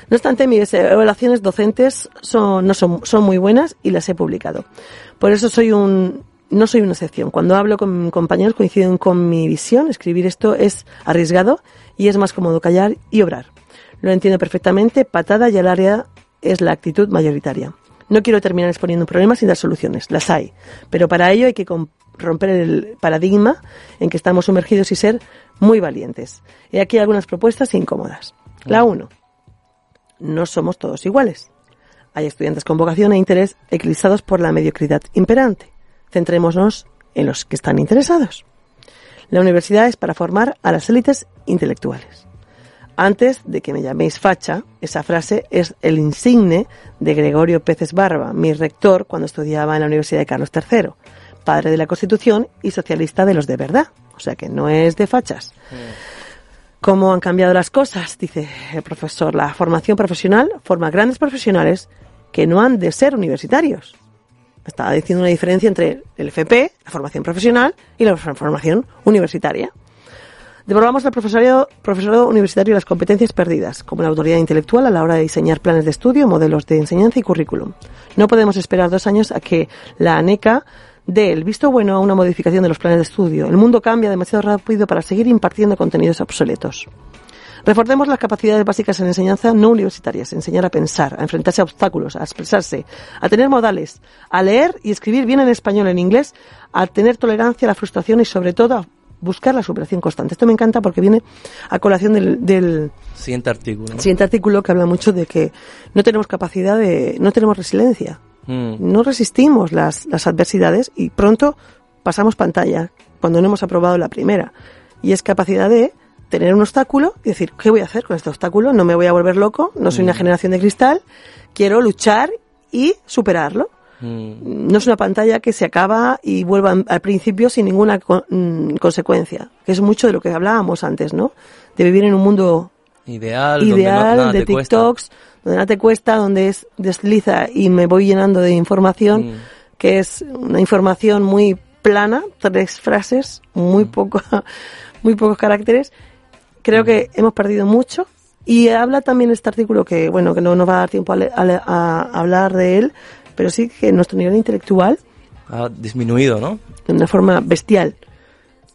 No obstante, mis evaluaciones docentes son, no son, son muy buenas y las he publicado. Por eso soy un, no soy una excepción. Cuando hablo con compañeros coinciden con mi visión. Escribir esto es arriesgado y es más cómodo callar y obrar. Lo entiendo perfectamente. Patada y al área es la actitud mayoritaria. No quiero terminar exponiendo problemas sin dar soluciones. Las hay. Pero para ello hay que romper el paradigma en que estamos sumergidos y ser muy valientes. He aquí algunas propuestas incómodas. La 1. No somos todos iguales. Hay estudiantes con vocación e interés eclipsados por la mediocridad imperante. Centrémonos en los que están interesados. La universidad es para formar a las élites intelectuales. Antes de que me llaméis facha, esa frase es el insigne de Gregorio Peces Barba, mi rector cuando estudiaba en la Universidad de Carlos III, padre de la Constitución y socialista de los de verdad. O sea que no es de fachas. ¿Cómo han cambiado las cosas? Dice el profesor. La formación profesional forma grandes profesionales que no han de ser universitarios. Estaba diciendo una diferencia entre el FP, la formación profesional, y la formación universitaria. Devolvamos al profesorado, universitario las competencias perdidas, como la autoridad intelectual a la hora de diseñar planes de estudio, modelos de enseñanza y currículum. No podemos esperar dos años a que la ANECA dé el visto bueno a una modificación de los planes de estudio. El mundo cambia demasiado rápido para seguir impartiendo contenidos obsoletos. Reforcemos las capacidades básicas en enseñanza no universitarias, enseñar a pensar, a enfrentarse a obstáculos, a expresarse, a tener modales, a leer y escribir bien en español, en inglés, a tener tolerancia a la frustración y sobre todo a buscar la superación constante. Esto me encanta porque viene a colación del, del Siguiente artículo. ¿no? siguiente artículo que habla mucho de que no tenemos capacidad de, no tenemos resiliencia, Mm. no resistimos las, las adversidades y pronto pasamos pantalla cuando no hemos aprobado la primera. Y es capacidad de tener un obstáculo y decir, ¿qué voy a hacer con este obstáculo? No me voy a volver loco, no soy una generación de cristal, quiero luchar y superarlo. Mm. No es una pantalla que se acaba y vuelva al principio sin ninguna co- mm, consecuencia, que es mucho de lo que hablábamos antes, ¿no? De vivir en un mundo Ideal, donde no- ideal de cuesta. TikToks, donde nada te cuesta, donde es desliza y me voy llenando de información, Mm. que es una información muy plana, tres frases, muy poco, muy pocos caracteres. Creo que hemos perdido mucho y habla también este artículo que, bueno, que no nos va a dar tiempo a, a hablar de él, pero sí que nuestro nivel intelectual Ha disminuido, ¿no? de una forma bestial.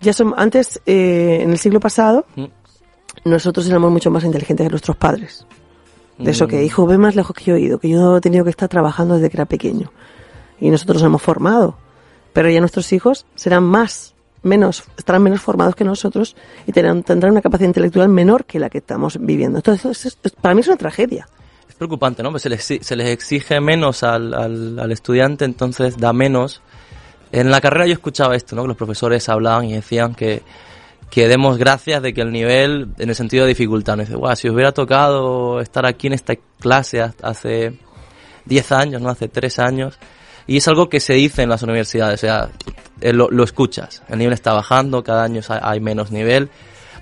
Ya son, antes, eh, en el siglo pasado, Mm. nosotros éramos mucho más inteligentes que nuestros padres. De eso que, Mm. hijo, ve más lejos que yo he ido, que yo he tenido que estar trabajando desde que era pequeño. Y nosotros nos hemos formado. Pero ya nuestros hijos serán más, menos, estarán menos formados que nosotros y tendrán, tendrán una capacidad intelectual menor que la que estamos viviendo. Entonces, es- es- para mí es una tragedia. Preocupante, ¿no? Pues se les, se les exige menos al, al, estudiante, entonces da menos. En la carrera yo escuchaba esto, ¿no? Que los profesores hablaban y decían que, que demos gracias de que el nivel, en el sentido de dificultad, no dice, guau, si os hubiera tocado estar aquí en esta clase hace 10 años, ¿no? Hace 3 años. Y es algo que se dice en las universidades, o sea, eh, lo, lo escuchas. El nivel está bajando, cada año hay menos nivel.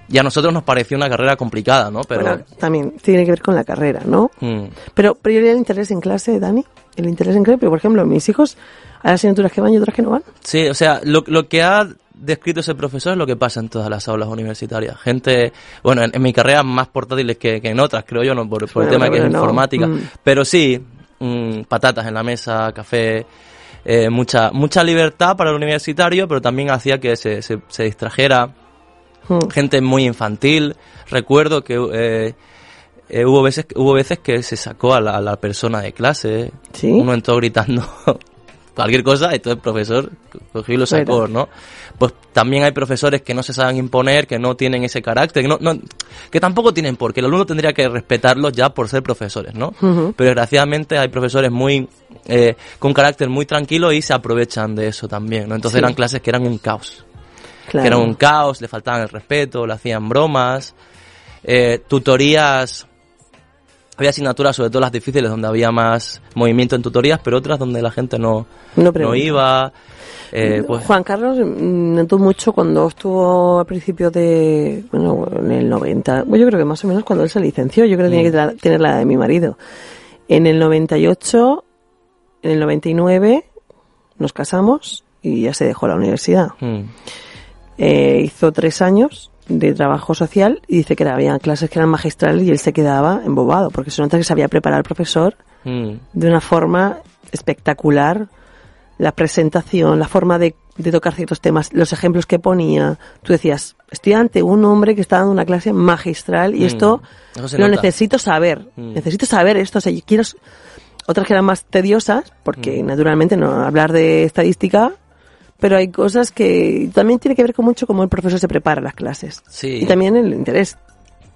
Y a nosotros nos pareció una carrera complicada, ¿no? Pero... Bueno, también tiene que ver con la carrera, ¿no? mm, Pero, yo el interés en clase, Dani, el interés en clase, pero por ejemplo, mis hijos, hay asignaturas que van y otras que no van. Sí, o sea, lo, lo que ha descrito ese profesor es lo que pasa en todas las aulas universitarias. Gente, bueno, en, en mi carrera más portátiles que, que en otras, creo yo, no por, por el Bueno, tema que es no. informática. Mm. Pero sí, mm, patatas en la mesa, café, eh, mucha, mucha libertad para el universitario, pero también hacía que se, se, se distrajera. Mm. Gente muy infantil. Recuerdo que eh, eh, hubo veces hubo veces que se sacó a la, a la persona de clase. ¿Sí? Uno entró gritando cualquier cosa, entonces el profesor cogió y lo sacó. ¿no? Pues también hay profesores que no se saben imponer, que no tienen ese carácter, que, no, no- que tampoco tienen por qué. El alumno tendría que respetarlos ya por ser profesores, ¿no? Pero desgraciadamente hay profesores muy eh, con carácter muy tranquilo y se aprovechan de eso también, ¿no? Entonces Sí. eran clases que eran un caos Claro. que era un caos, le faltaban el respeto, le hacían bromas, eh, tutorías, había asignaturas, sobre todo las difíciles, donde había más movimiento en tutorías, pero otras donde la gente no, No iba. eh, pues, Juan Carlos mm, notó mucho cuando estuvo al principio de, bueno, en el 90, bueno, yo creo que más o menos cuando él se licenció, yo creo que tenía que tra- tener la de mi marido. En el 98, en el 99 nos casamos y ya se dejó la universidad. mm, Eh, hizo tres años de trabajo social y dice que había clases que eran magistrales y él se quedaba embobado porque se nota que sabía preparar al profesor mm, de una forma espectacular. La presentación, la forma de, de tocar ciertos temas, los ejemplos que ponía. Tú decías, estoy ante un hombre que está dando una clase magistral y Mm, esto lo nota. necesito saber. Mm. Necesito saber esto. O sea, yo quiero... Otras que eran más tediosas, porque naturalmente no hablar de estadística, pero hay cosas que también tiene que ver con mucho cómo el profesor se prepara las clases. Sí. Y también el interés.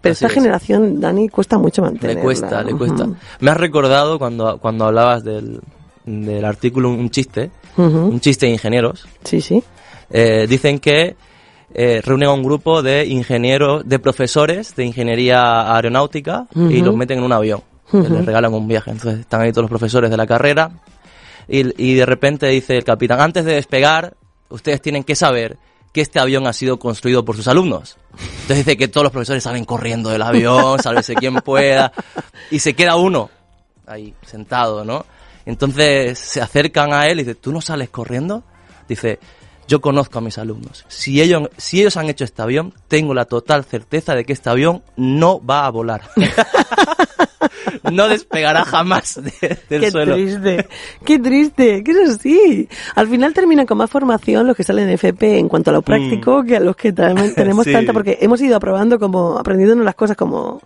Pero Así esta es. generación, Dani, cuesta mucho mantenerla. le cuesta, le cuesta. Me has recordado cuando, cuando hablabas del, del artículo un chiste, un chiste de ingenieros. Sí, sí. Eh, dicen que eh, reúnen a un grupo de ingenieros, de profesores de ingeniería aeronáutica y los meten en un avión. Les regalan un viaje. Entonces están ahí todos los profesores de la carrera y, y de repente dice el capitán, antes de despegar, ustedes tienen que saber que este avión ha sido construido por sus alumnos. Entonces dice que todos los profesores salen corriendo del avión, sálvese quien pueda, y se queda uno ahí sentado, ¿no? Entonces se acercan a él y dice, ¿tú no sales corriendo? Dice, yo conozco a mis alumnos. Si ellos, si ellos han hecho este avión, tengo la total certeza de que este avión no va a volar. no despegará jamás de- del Qué suelo. triste, qué triste, que es así. Al final terminan con más formación los que salen en FP en cuanto a lo práctico que a los que tenemos Mm. Sí. tanta, porque hemos ido aprobando como, aprendiéndonos las cosas como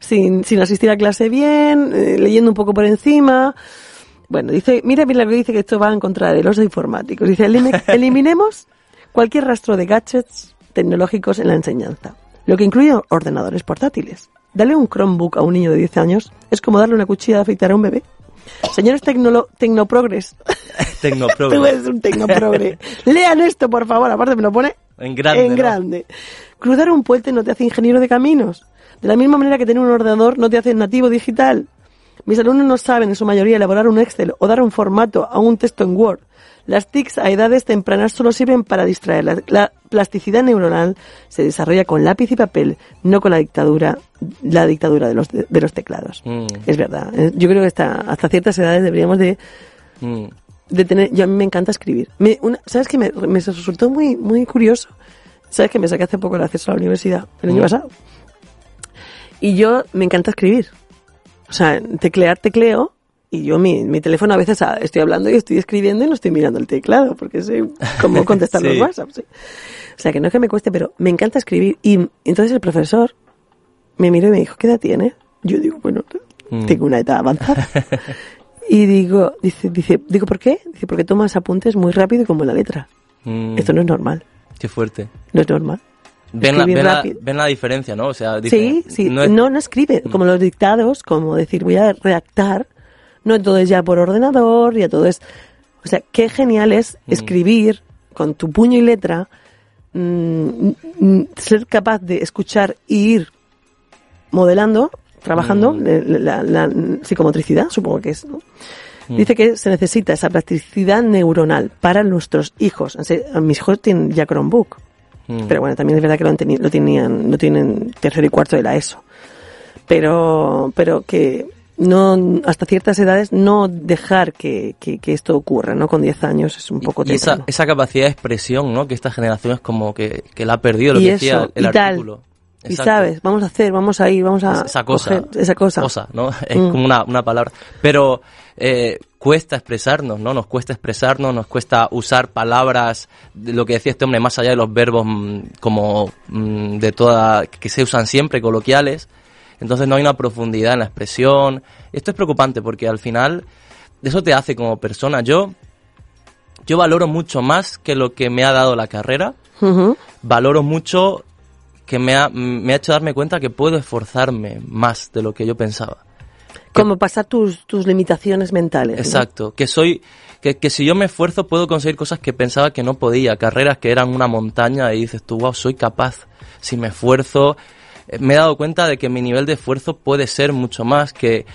sin, sin asistir a clase bien, eh, leyendo un poco por encima. Bueno, dice, mira, que dice que esto va en contra de los informáticos. Dice, "Elimi- eliminemos cualquier rastro de gadgets tecnológicos en la enseñanza, lo que incluye ordenadores portátiles. Darle un Chromebook a un niño de 10 años es como darle una cuchilla de afeitar a un bebé. Señores tecnolo- tecnoprogres, tú eres un tecnoprogre. Lean esto, por favor. Aparte me lo pone En grande. en ¿no? grande. Cruzar un puente no te hace ingeniero de caminos. De la misma manera que tener un ordenador no te hace nativo digital. Mis alumnos no saben en su mayoría elaborar un Excel o dar un formato a un texto en Word. Las TICs a edades tempranas solo sirven para distraer. La, la plasticidad neuronal se desarrolla con lápiz y papel, no con la dictadura, la dictadura de los, de, los teclados. Mm, Es verdad. Eh, Yo creo que hasta, hasta ciertas edades deberíamos de, mm. de tener, yo a mí me encanta escribir. Me, una- ¿Sabes que me, me resultó muy, muy curioso? ¿Sabes que me saqué hace poco el acceso a la universidad, el año Mm. pasado? Y yo me encanta escribir. O sea, teclear, tecleo. Y yo mi, mi teléfono a veces ah, estoy hablando y estoy escribiendo y no estoy mirando el teclado porque sé cómo contestar Sí. los WhatsApp. sí. O sea, que no es que me cueste, pero me encanta escribir. Y entonces el profesor me miró y me dijo, ¿qué edad tiene? Yo digo, bueno, Mm. tengo una edad avanzada. y digo, dice, dice, digo, ¿por qué? Dice, porque tomas apuntes muy rápido y como la letra. Mm, Esto no es normal, Qué fuerte. no es normal. Ven la, Escribir ven, la, rápido. ven la diferencia, ¿no? O sea, dice, Sí, sí, no no, es- no, escribe, como los dictados, como decir, voy a redactar, no todo es ya por ordenador, ya todo es... O sea, qué genial es Mm. escribir con tu puño y letra, mm, mm, ser capaz de escuchar e ir modelando, trabajando Mm. le- la, la psicomotricidad, supongo que es, ¿no? Mm. Dice que se necesita esa plasticidad neuronal para nuestros hijos. Mis hijos tienen ya Chromebook. Mm. Pero bueno, también es verdad que lo, teni- lo tenían, lo tienen tercero y cuarto de la ESO. Pero, pero que no, hasta ciertas edades no dejar que, que, que esto ocurra, ¿no? Con 10 años es un poco y esa, esa capacidad de expresión, ¿no? Que esta generación es como que, que la ha perdido, lo Y que decía el y tal. artículo. Y sabes, vamos a hacer, vamos a ir, vamos a Es- esa cosa, coger esa cosa. ¿no? Es Mm. como una, una palabra. Pero eh, cuesta expresarnos, ¿no? Nos cuesta expresarnos, nos cuesta usar palabras, de lo que decía este hombre, más allá de los verbos mm, como mm, de toda, que se usan siempre, coloquiales. Entonces no hay una profundidad en la expresión. Esto es preocupante porque al final eso te hace como persona. Yo, yo valoro mucho más que lo que me ha dado la carrera. Valoro mucho que me ha, me ha hecho darme cuenta que puedo esforzarme más de lo que yo pensaba. Como pasar tus, tus limitaciones mentales. ¿no? Exacto, que soy, que, que si yo me esfuerzo puedo conseguir cosas que pensaba que no podía, carreras que eran una montaña y dices tú, wow, soy capaz, si me esfuerzo, Eh, me he dado cuenta de que mi nivel de esfuerzo puede ser mucho más, que,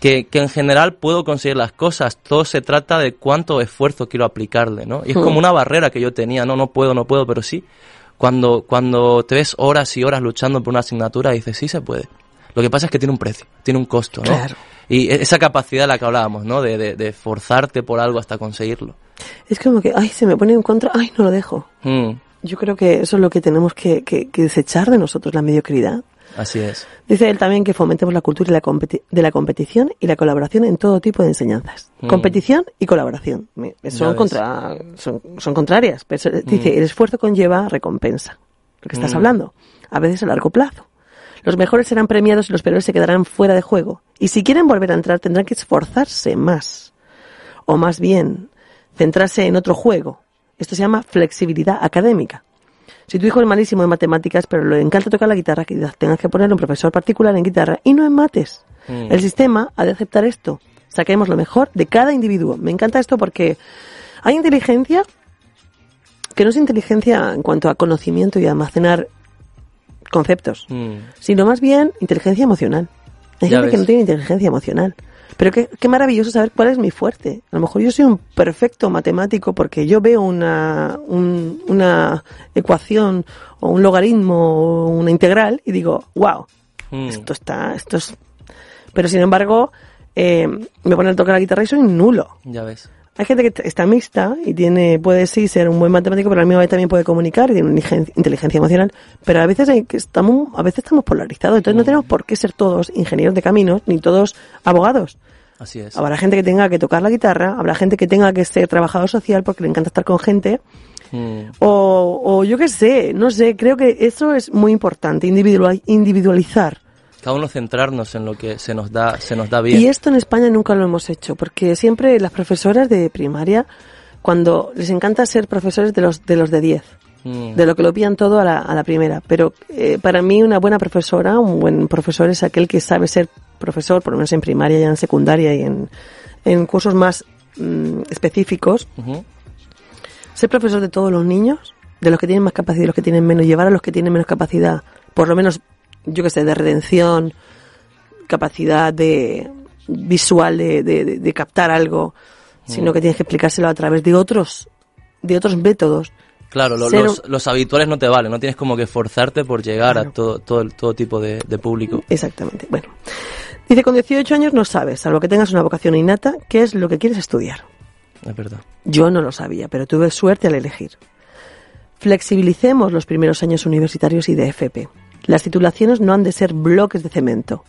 que, que en general puedo conseguir las cosas, todo se trata de cuánto esfuerzo quiero aplicarle, ¿no? Y es como una barrera que yo tenía, no, no puedo, no puedo, pero sí, cuando, cuando te ves horas y horas luchando por una asignatura, dices, sí se puede. Lo que pasa es que tiene un precio, tiene un costo, ¿no? Claro. Y e- esa capacidad de la que hablábamos, ¿no? De, de, de forzarte por algo hasta conseguirlo. Es como que, ay, se me pone en contra, ay, no lo dejo. Mm, Yo creo que eso es lo que tenemos que, que, que desechar de nosotros, la mediocridad. así es. Dice él también que fomentemos la cultura y la competi- de la competición y la colaboración en todo tipo de enseñanzas. Mm. Competición y colaboración. Son, contra, son, son contrarias. Pero dice, Mm. el esfuerzo conlleva recompensa. Lo que estás Mm. hablando. A veces a largo plazo. Los mejores serán premiados y los peores se quedarán fuera de juego. Y si quieren volver a entrar tendrán que esforzarse más. O más bien, centrarse en otro juego. Esto se llama flexibilidad académica. Si tu hijo es malísimo en matemáticas, pero le encanta tocar la guitarra, quizás tengas que ponerle un profesor particular en guitarra y no en mates. Mm. El sistema ha de aceptar esto. Saquemos lo mejor de cada individuo. Me encanta esto porque hay inteligencia que no es inteligencia en cuanto a conocimiento y almacenar conceptos, Mm, sino más bien inteligencia emocional. Hay Ya gente que no tiene inteligencia emocional. Pero qué, qué maravilloso saber cuál es mi fuerte. A lo mejor yo soy un perfecto matemático porque yo veo una, un- una ecuación o un logaritmo o una integral y digo, wow, mm, esto está, esto es... Pero sin embargo, eh, me ponen a tocar la guitarra y soy nulo. ya ves. Hay gente que está mixta y tiene, puede sí ser un buen matemático, pero a la misma vez también puede comunicar y tiene una inteligen- inteligencia emocional. Pero a veces hay que estamos, a veces estamos polarizados. Entonces no tenemos por qué ser todos ingenieros de caminos ni todos abogados. Así es. Habrá gente que tenga que tocar la guitarra, habrá gente que tenga que ser trabajador social porque le encanta estar con gente. Mm, O, o yo qué sé, no sé, creo que eso es muy importante, individual- individualizar. Cada uno centrarnos en lo que se nos da, se nos da bien. Y esto en España nunca lo hemos hecho, porque siempre las profesoras de primaria, cuando les encanta ser profesores de los de los de 10, Mm, de lo que lo pillan todo a la, a la primera. Pero eh, para mí una buena profesora, un buen profesor es aquel que sabe ser profesor, por lo menos en primaria y en secundaria y en, en cursos más mm, específicos, ser profesor de todos los niños, de los que tienen más capacidad y los que tienen menos, llevar a los que tienen menos capacidad, por lo menos, yo que sé, de redención, capacidad de visual de, de- de- captar algo, sino Mm. que tienes que explicárselo a través de otros, de otros métodos. Claro, lo- los, los habituales no te valen, no tienes como que forzarte por llegar Claro. a todo, todo, todo tipo de, de público. Exactamente. Bueno, dice con 18 años no sabes, salvo que tengas una vocación innata, qué es lo que quieres estudiar. Es verdad. Yo no lo sabía, pero tuve suerte al elegir. Flexibilicemos los primeros años universitarios y de FP. Las titulaciones no han de ser bloques de cemento.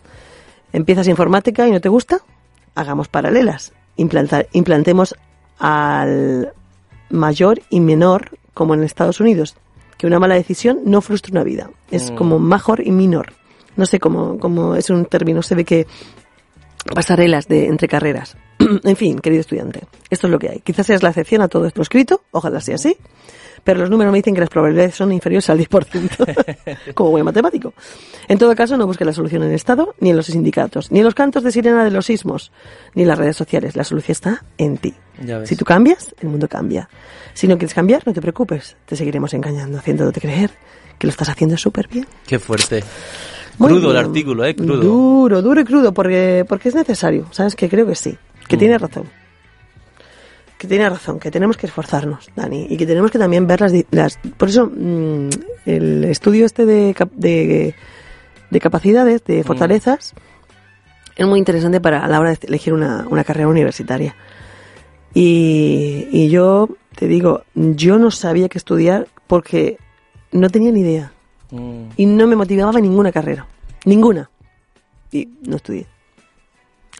¿Empiezas informática y no te gusta? Hagamos paralelas. Implanta- implantemos al mayor y menor, como en Estados Unidos, que una mala decisión no frustra una vida. Es Mm. como major y minor. No sé cómo, cómo es un término. Se ve que pasarelas de entre carreras. en fin, querido estudiante, esto es lo que hay. Quizás seas la excepción a todo esto escrito, ojalá sea así, pero los números me dicen que las probabilidades son inferiores al 10%, como buen matemático. En todo caso, no busques la solución en el Estado, ni en los sindicatos, ni en los cantos de sirena de los sismos, ni en las redes sociales. La solución está en ti. Si tú cambias, el mundo cambia. Si no quieres cambiar, no te preocupes, te seguiremos engañando, haciéndote creer que lo estás haciendo súper bien. Qué fuerte. Muy crudo el artículo, ¿eh? Crudo. Duro, duro y crudo, porque, porque es necesario. ¿Sabes? Que creo que sí. Que Mm. tiene razón. Que tiene razón, que tenemos que esforzarnos, Dani. Y que tenemos que también ver las... las por eso, mm, el estudio este de, de, de capacidades, Mm. de fortalezas, es muy interesante para a la hora de elegir una, una carrera universitaria. Y, y yo te digo, yo no sabía qué estudiar porque no tenía ni idea Mm. y no me motivaba ninguna carrera, ninguna. Y no estudié.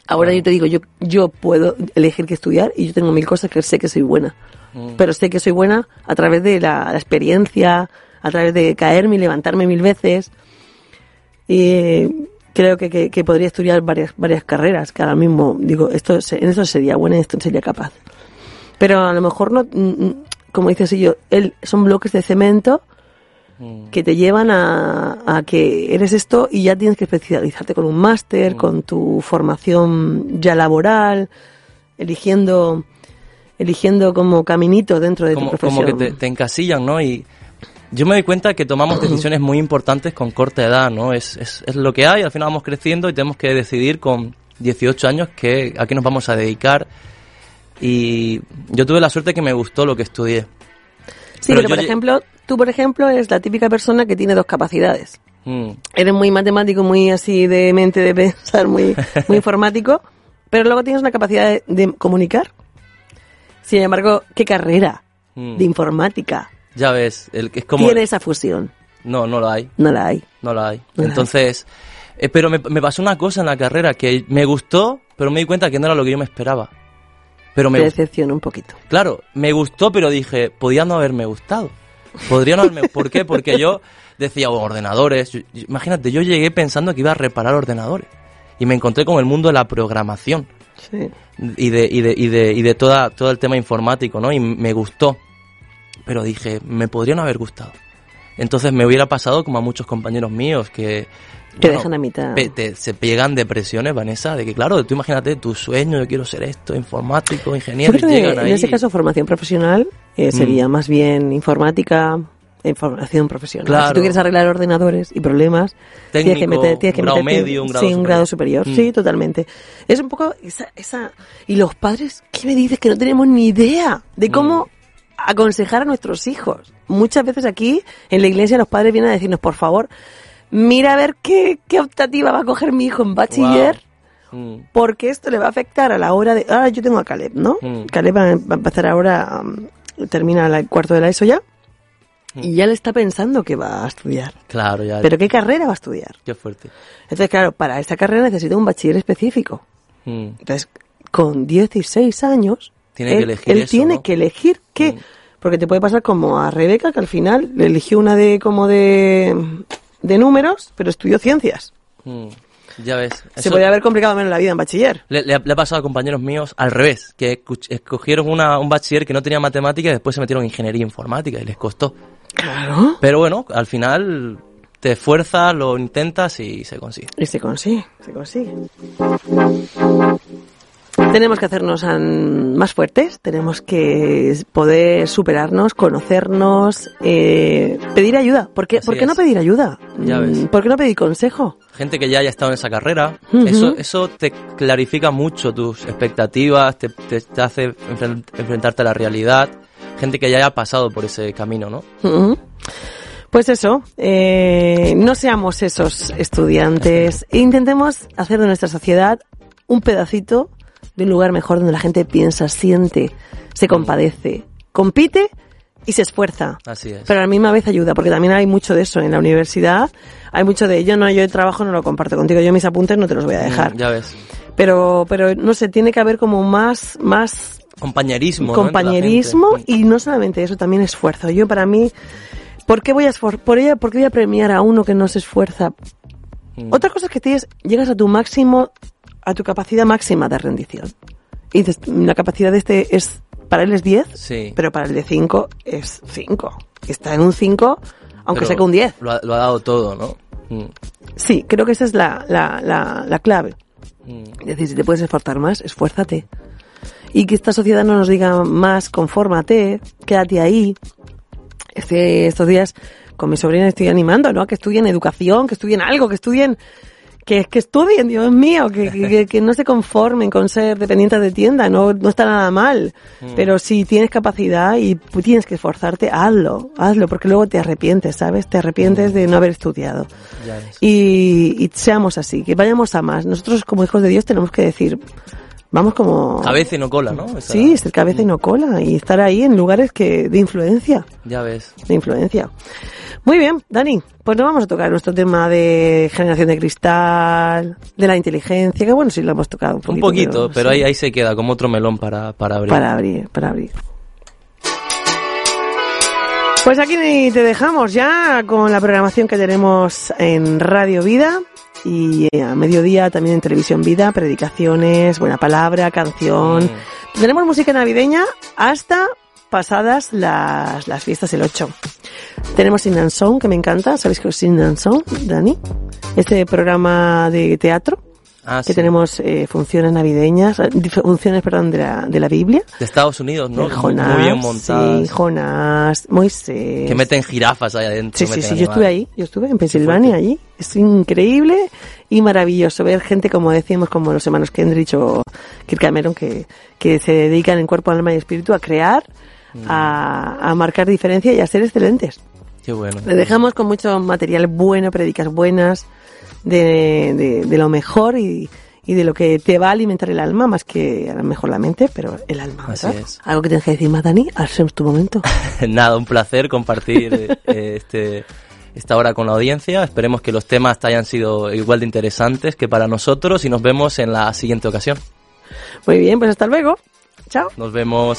Ahora yo te digo, yo, yo puedo elegir qué estudiar y yo tengo mil cosas que sé que soy buena. Mm. Pero sé que soy buena a través de la, la experiencia, a través de caerme y levantarme mil veces. Y creo que, que- que podría estudiar varias, varias carreras, que ahora mismo digo, esto en esto sería buena, en esto sería capaz. Pero a lo mejor no, mm, mm, como dices yo, él, son bloques de cemento Mm. que te llevan a, a que eres esto y ya tienes que especializarte con un máster, con tu formación ya laboral, eligiendo eligiendo como caminito dentro de como, tu profesión. como que te, te encasillan, ¿no? Y yo me doy cuenta que tomamos decisiones muy importantes con corta edad, ¿no? Es, es, es lo que hay, al final vamos creciendo y tenemos que decidir con 18 años qué, a qué nos vamos a dedicar. Y yo tuve la suerte que me gustó lo que estudié. Sí, pero pero, por ejemplo, tú por ejemplo eres la típica persona que tiene dos capacidades. Mm, Eres muy matemático, muy así de mente de pensar, muy, muy informático, pero luego tienes una capacidad de, de comunicar. Sin embargo, ¿qué carrera mm. de informática Ya ves, el, es como... tiene esa fusión? No, no lo hay. No la hay. No la hay. No la hay. Entonces, eh, pero me, me pasó una cosa en la carrera que me gustó, pero me di cuenta que no era lo que yo me esperaba. Pero me Te gustó. decepciona un poquito. Claro, me gustó, pero dije, podía no haberme gustado. Podría no haberme... ¿Por qué? Porque yo decía, oh, ordenadores. Yo- imagínate, yo llegué pensando que iba a reparar ordenadores. Y me encontré con el mundo de la programación Sí. y de, y de, y de, y de toda, todo el tema informático, ¿no? Y me gustó. Pero dije, me podría no haber gustado. Entonces me hubiera pasado como a muchos compañeros míos que... Te dejan a mitad. pe- te- se pegan depresiones, Vanessa, de que claro, tú imagínate tu sueño, yo quiero ser esto, informático, Yo ingeniero, y que en ahí. ese caso formación profesional eh, Mm. sería más bien informática, información profesional. Claro. Si tú quieres arreglar ordenadores y problemas, tienes que meter, tienes que un grado meterte- medio, un grado sí, un grado superior. Mm. Sí, totalmente. Es un poco esa, esa y los padres, ¿qué me dices que no tenemos ni idea de cómo Mm. aconsejar a nuestros hijos? Muchas veces aquí en la iglesia los padres vienen a decirnos, por favor, mira a ver qué, qué optativa va a coger mi hijo en bachiller Mm, porque esto le va a afectar a la hora de... Ahora yo tengo a Caleb, ¿no? Mm. Caleb va, a empezar ahora, um, termina el cuarto de la ESO ya, y ya le está pensando que va a estudiar. Claro, ya. Pero ¿qué carrera va a estudiar? Qué fuerte. Entonces, claro, para esta carrera necesita un bachiller específico. Mm, Entonces, con 16 años, Tiene él, que elegir él eso, tiene ¿no? que elegir qué. Mm. Porque te puede pasar como a Rebeca, que al final le eligió una de como de, de números, pero estudió ciencias. mm, ya ves. Se podría haber complicado menos la vida en bachiller. Le, le ha, le ha pasado a compañeros míos al revés, que escogieron una, un bachiller que no tenía matemática y después se metieron en ingeniería informática y les costó. Claro. Pero bueno, al final te esfuerzas, lo intentas y se consigue. Y se consigue, se consigue. Tenemos que hacernos más fuertes, tenemos que poder superarnos, conocernos, eh, pedir ayuda. ¿Por qué, ¿por qué no pedir ayuda? Ya ves. Mm, ¿Por qué no pedir consejo? Gente que ya haya estado en esa carrera, eso, eso te clarifica mucho tus expectativas, te, hace enfren- enfrentarte a la realidad. Gente que ya haya pasado por ese camino, ¿no? Pues eso, eh, no seamos esos estudiantes intentemos hacer de nuestra sociedad un pedacito de un lugar mejor donde la gente piensa, siente, se compadece, compite y se esfuerza. Así es. Pero a la misma vez ayuda, porque también hay mucho de eso en la universidad. Hay mucho de yo no, yo el trabajo no lo comparto contigo, yo mis apuntes no te los voy a dejar. Mm, ya ves. Pero, pero no sé, tiene que haber como más, más Compañerismo. compañerismo y no solamente eso, también esfuerzo. Yo para mí, ¿por qué voy a esfor por ella, por qué voy a premiar a uno que no se esfuerza? Mm. Otra cosa es que tienes, llegas a tu máximo a tu capacidad máxima de rendición. Y dices, la capacidad de este es, para él es 10, Sí. pero para el de 5 es 5. Está en un 5, aunque Pero sea que un 10. Lo ha, lo ha dado todo, ¿no? Mm, Sí, creo que esa es la, la, la, la clave. mm. Es decir, si te puedes esforzar más, esfuérzate. Y que esta sociedad no nos diga más, confórmate, quédate ahí. Este, estos días con mi sobrina estoy animando, ¿no? A que estudien educación, que estudien algo, que estudien, que, que estudien, Dios mío, que, que, que no se conformen con ser dependientes de tienda, no, no está nada mal. Pero si tienes capacidad y tienes que esforzarte, hazlo, hazlo, porque luego te arrepientes, ¿sabes? Te arrepientes de no haber estudiado. Ya. Y, y seamos así, que vayamos a más. Nosotros como hijos de Dios tenemos que decir, vamos como... Cabeza y no cola, ¿no? Esa- Sí, ser cabeza y no cola y estar ahí en lugares que de influencia, Ya ves. de influencia. Muy bien, Dani, pues nos vamos a tocar nuestro tema de generación de cristal, de la inteligencia, que bueno, sí lo hemos tocado un Un poquito. poquito, pero, sí, ahí, ahí se queda como otro melón para, para abrir. Para abrir, para abrir. Pues aquí te dejamos ya con la programación que tenemos en Radio Vida y eh, a mediodía también en Televisión Vida, predicaciones, buena palabra, canción. Mm. Tenemos música navideña hasta pasadas las, las fiestas el 8. Tenemos Sin Song, que me encanta. ¿Sabéis qué es Sin Song, Dani? Este programa de teatro Ah, que sí. tenemos eh, funciones navideñas, eh, funciones, perdón, de la, de la Biblia. De Estados Unidos, ¿no? Jonás, Muy bien montadas. sí, Jonás, Moisés. Que meten jirafas ahí adentro. Sí, sí, sí, yo estuve animales. ahí, yo estuve en Pensilvania allí. Es increíble y maravilloso ver gente, como decimos, como los hermanos Kendrick o Kirk Cameron, que, que se dedican en cuerpo, alma y espíritu a crear, Mm. a, a marcar diferencia y a ser excelentes. Qué bueno. Le dejamos con mucho material bueno, predicas buenas, de, de, de lo mejor y, y de lo que te va a alimentar el alma, más que a lo mejor la mente, pero el alma. Así ¿verdad? es. Algo que tienes que decir más, Dani, hacemos tu momento. Nada, un placer compartir eh, este, esta hora con la audiencia. Esperemos que los temas te hayan sido igual de interesantes que para nosotros y nos vemos en la siguiente ocasión. Muy bien, pues hasta luego. Chao. Nos vemos.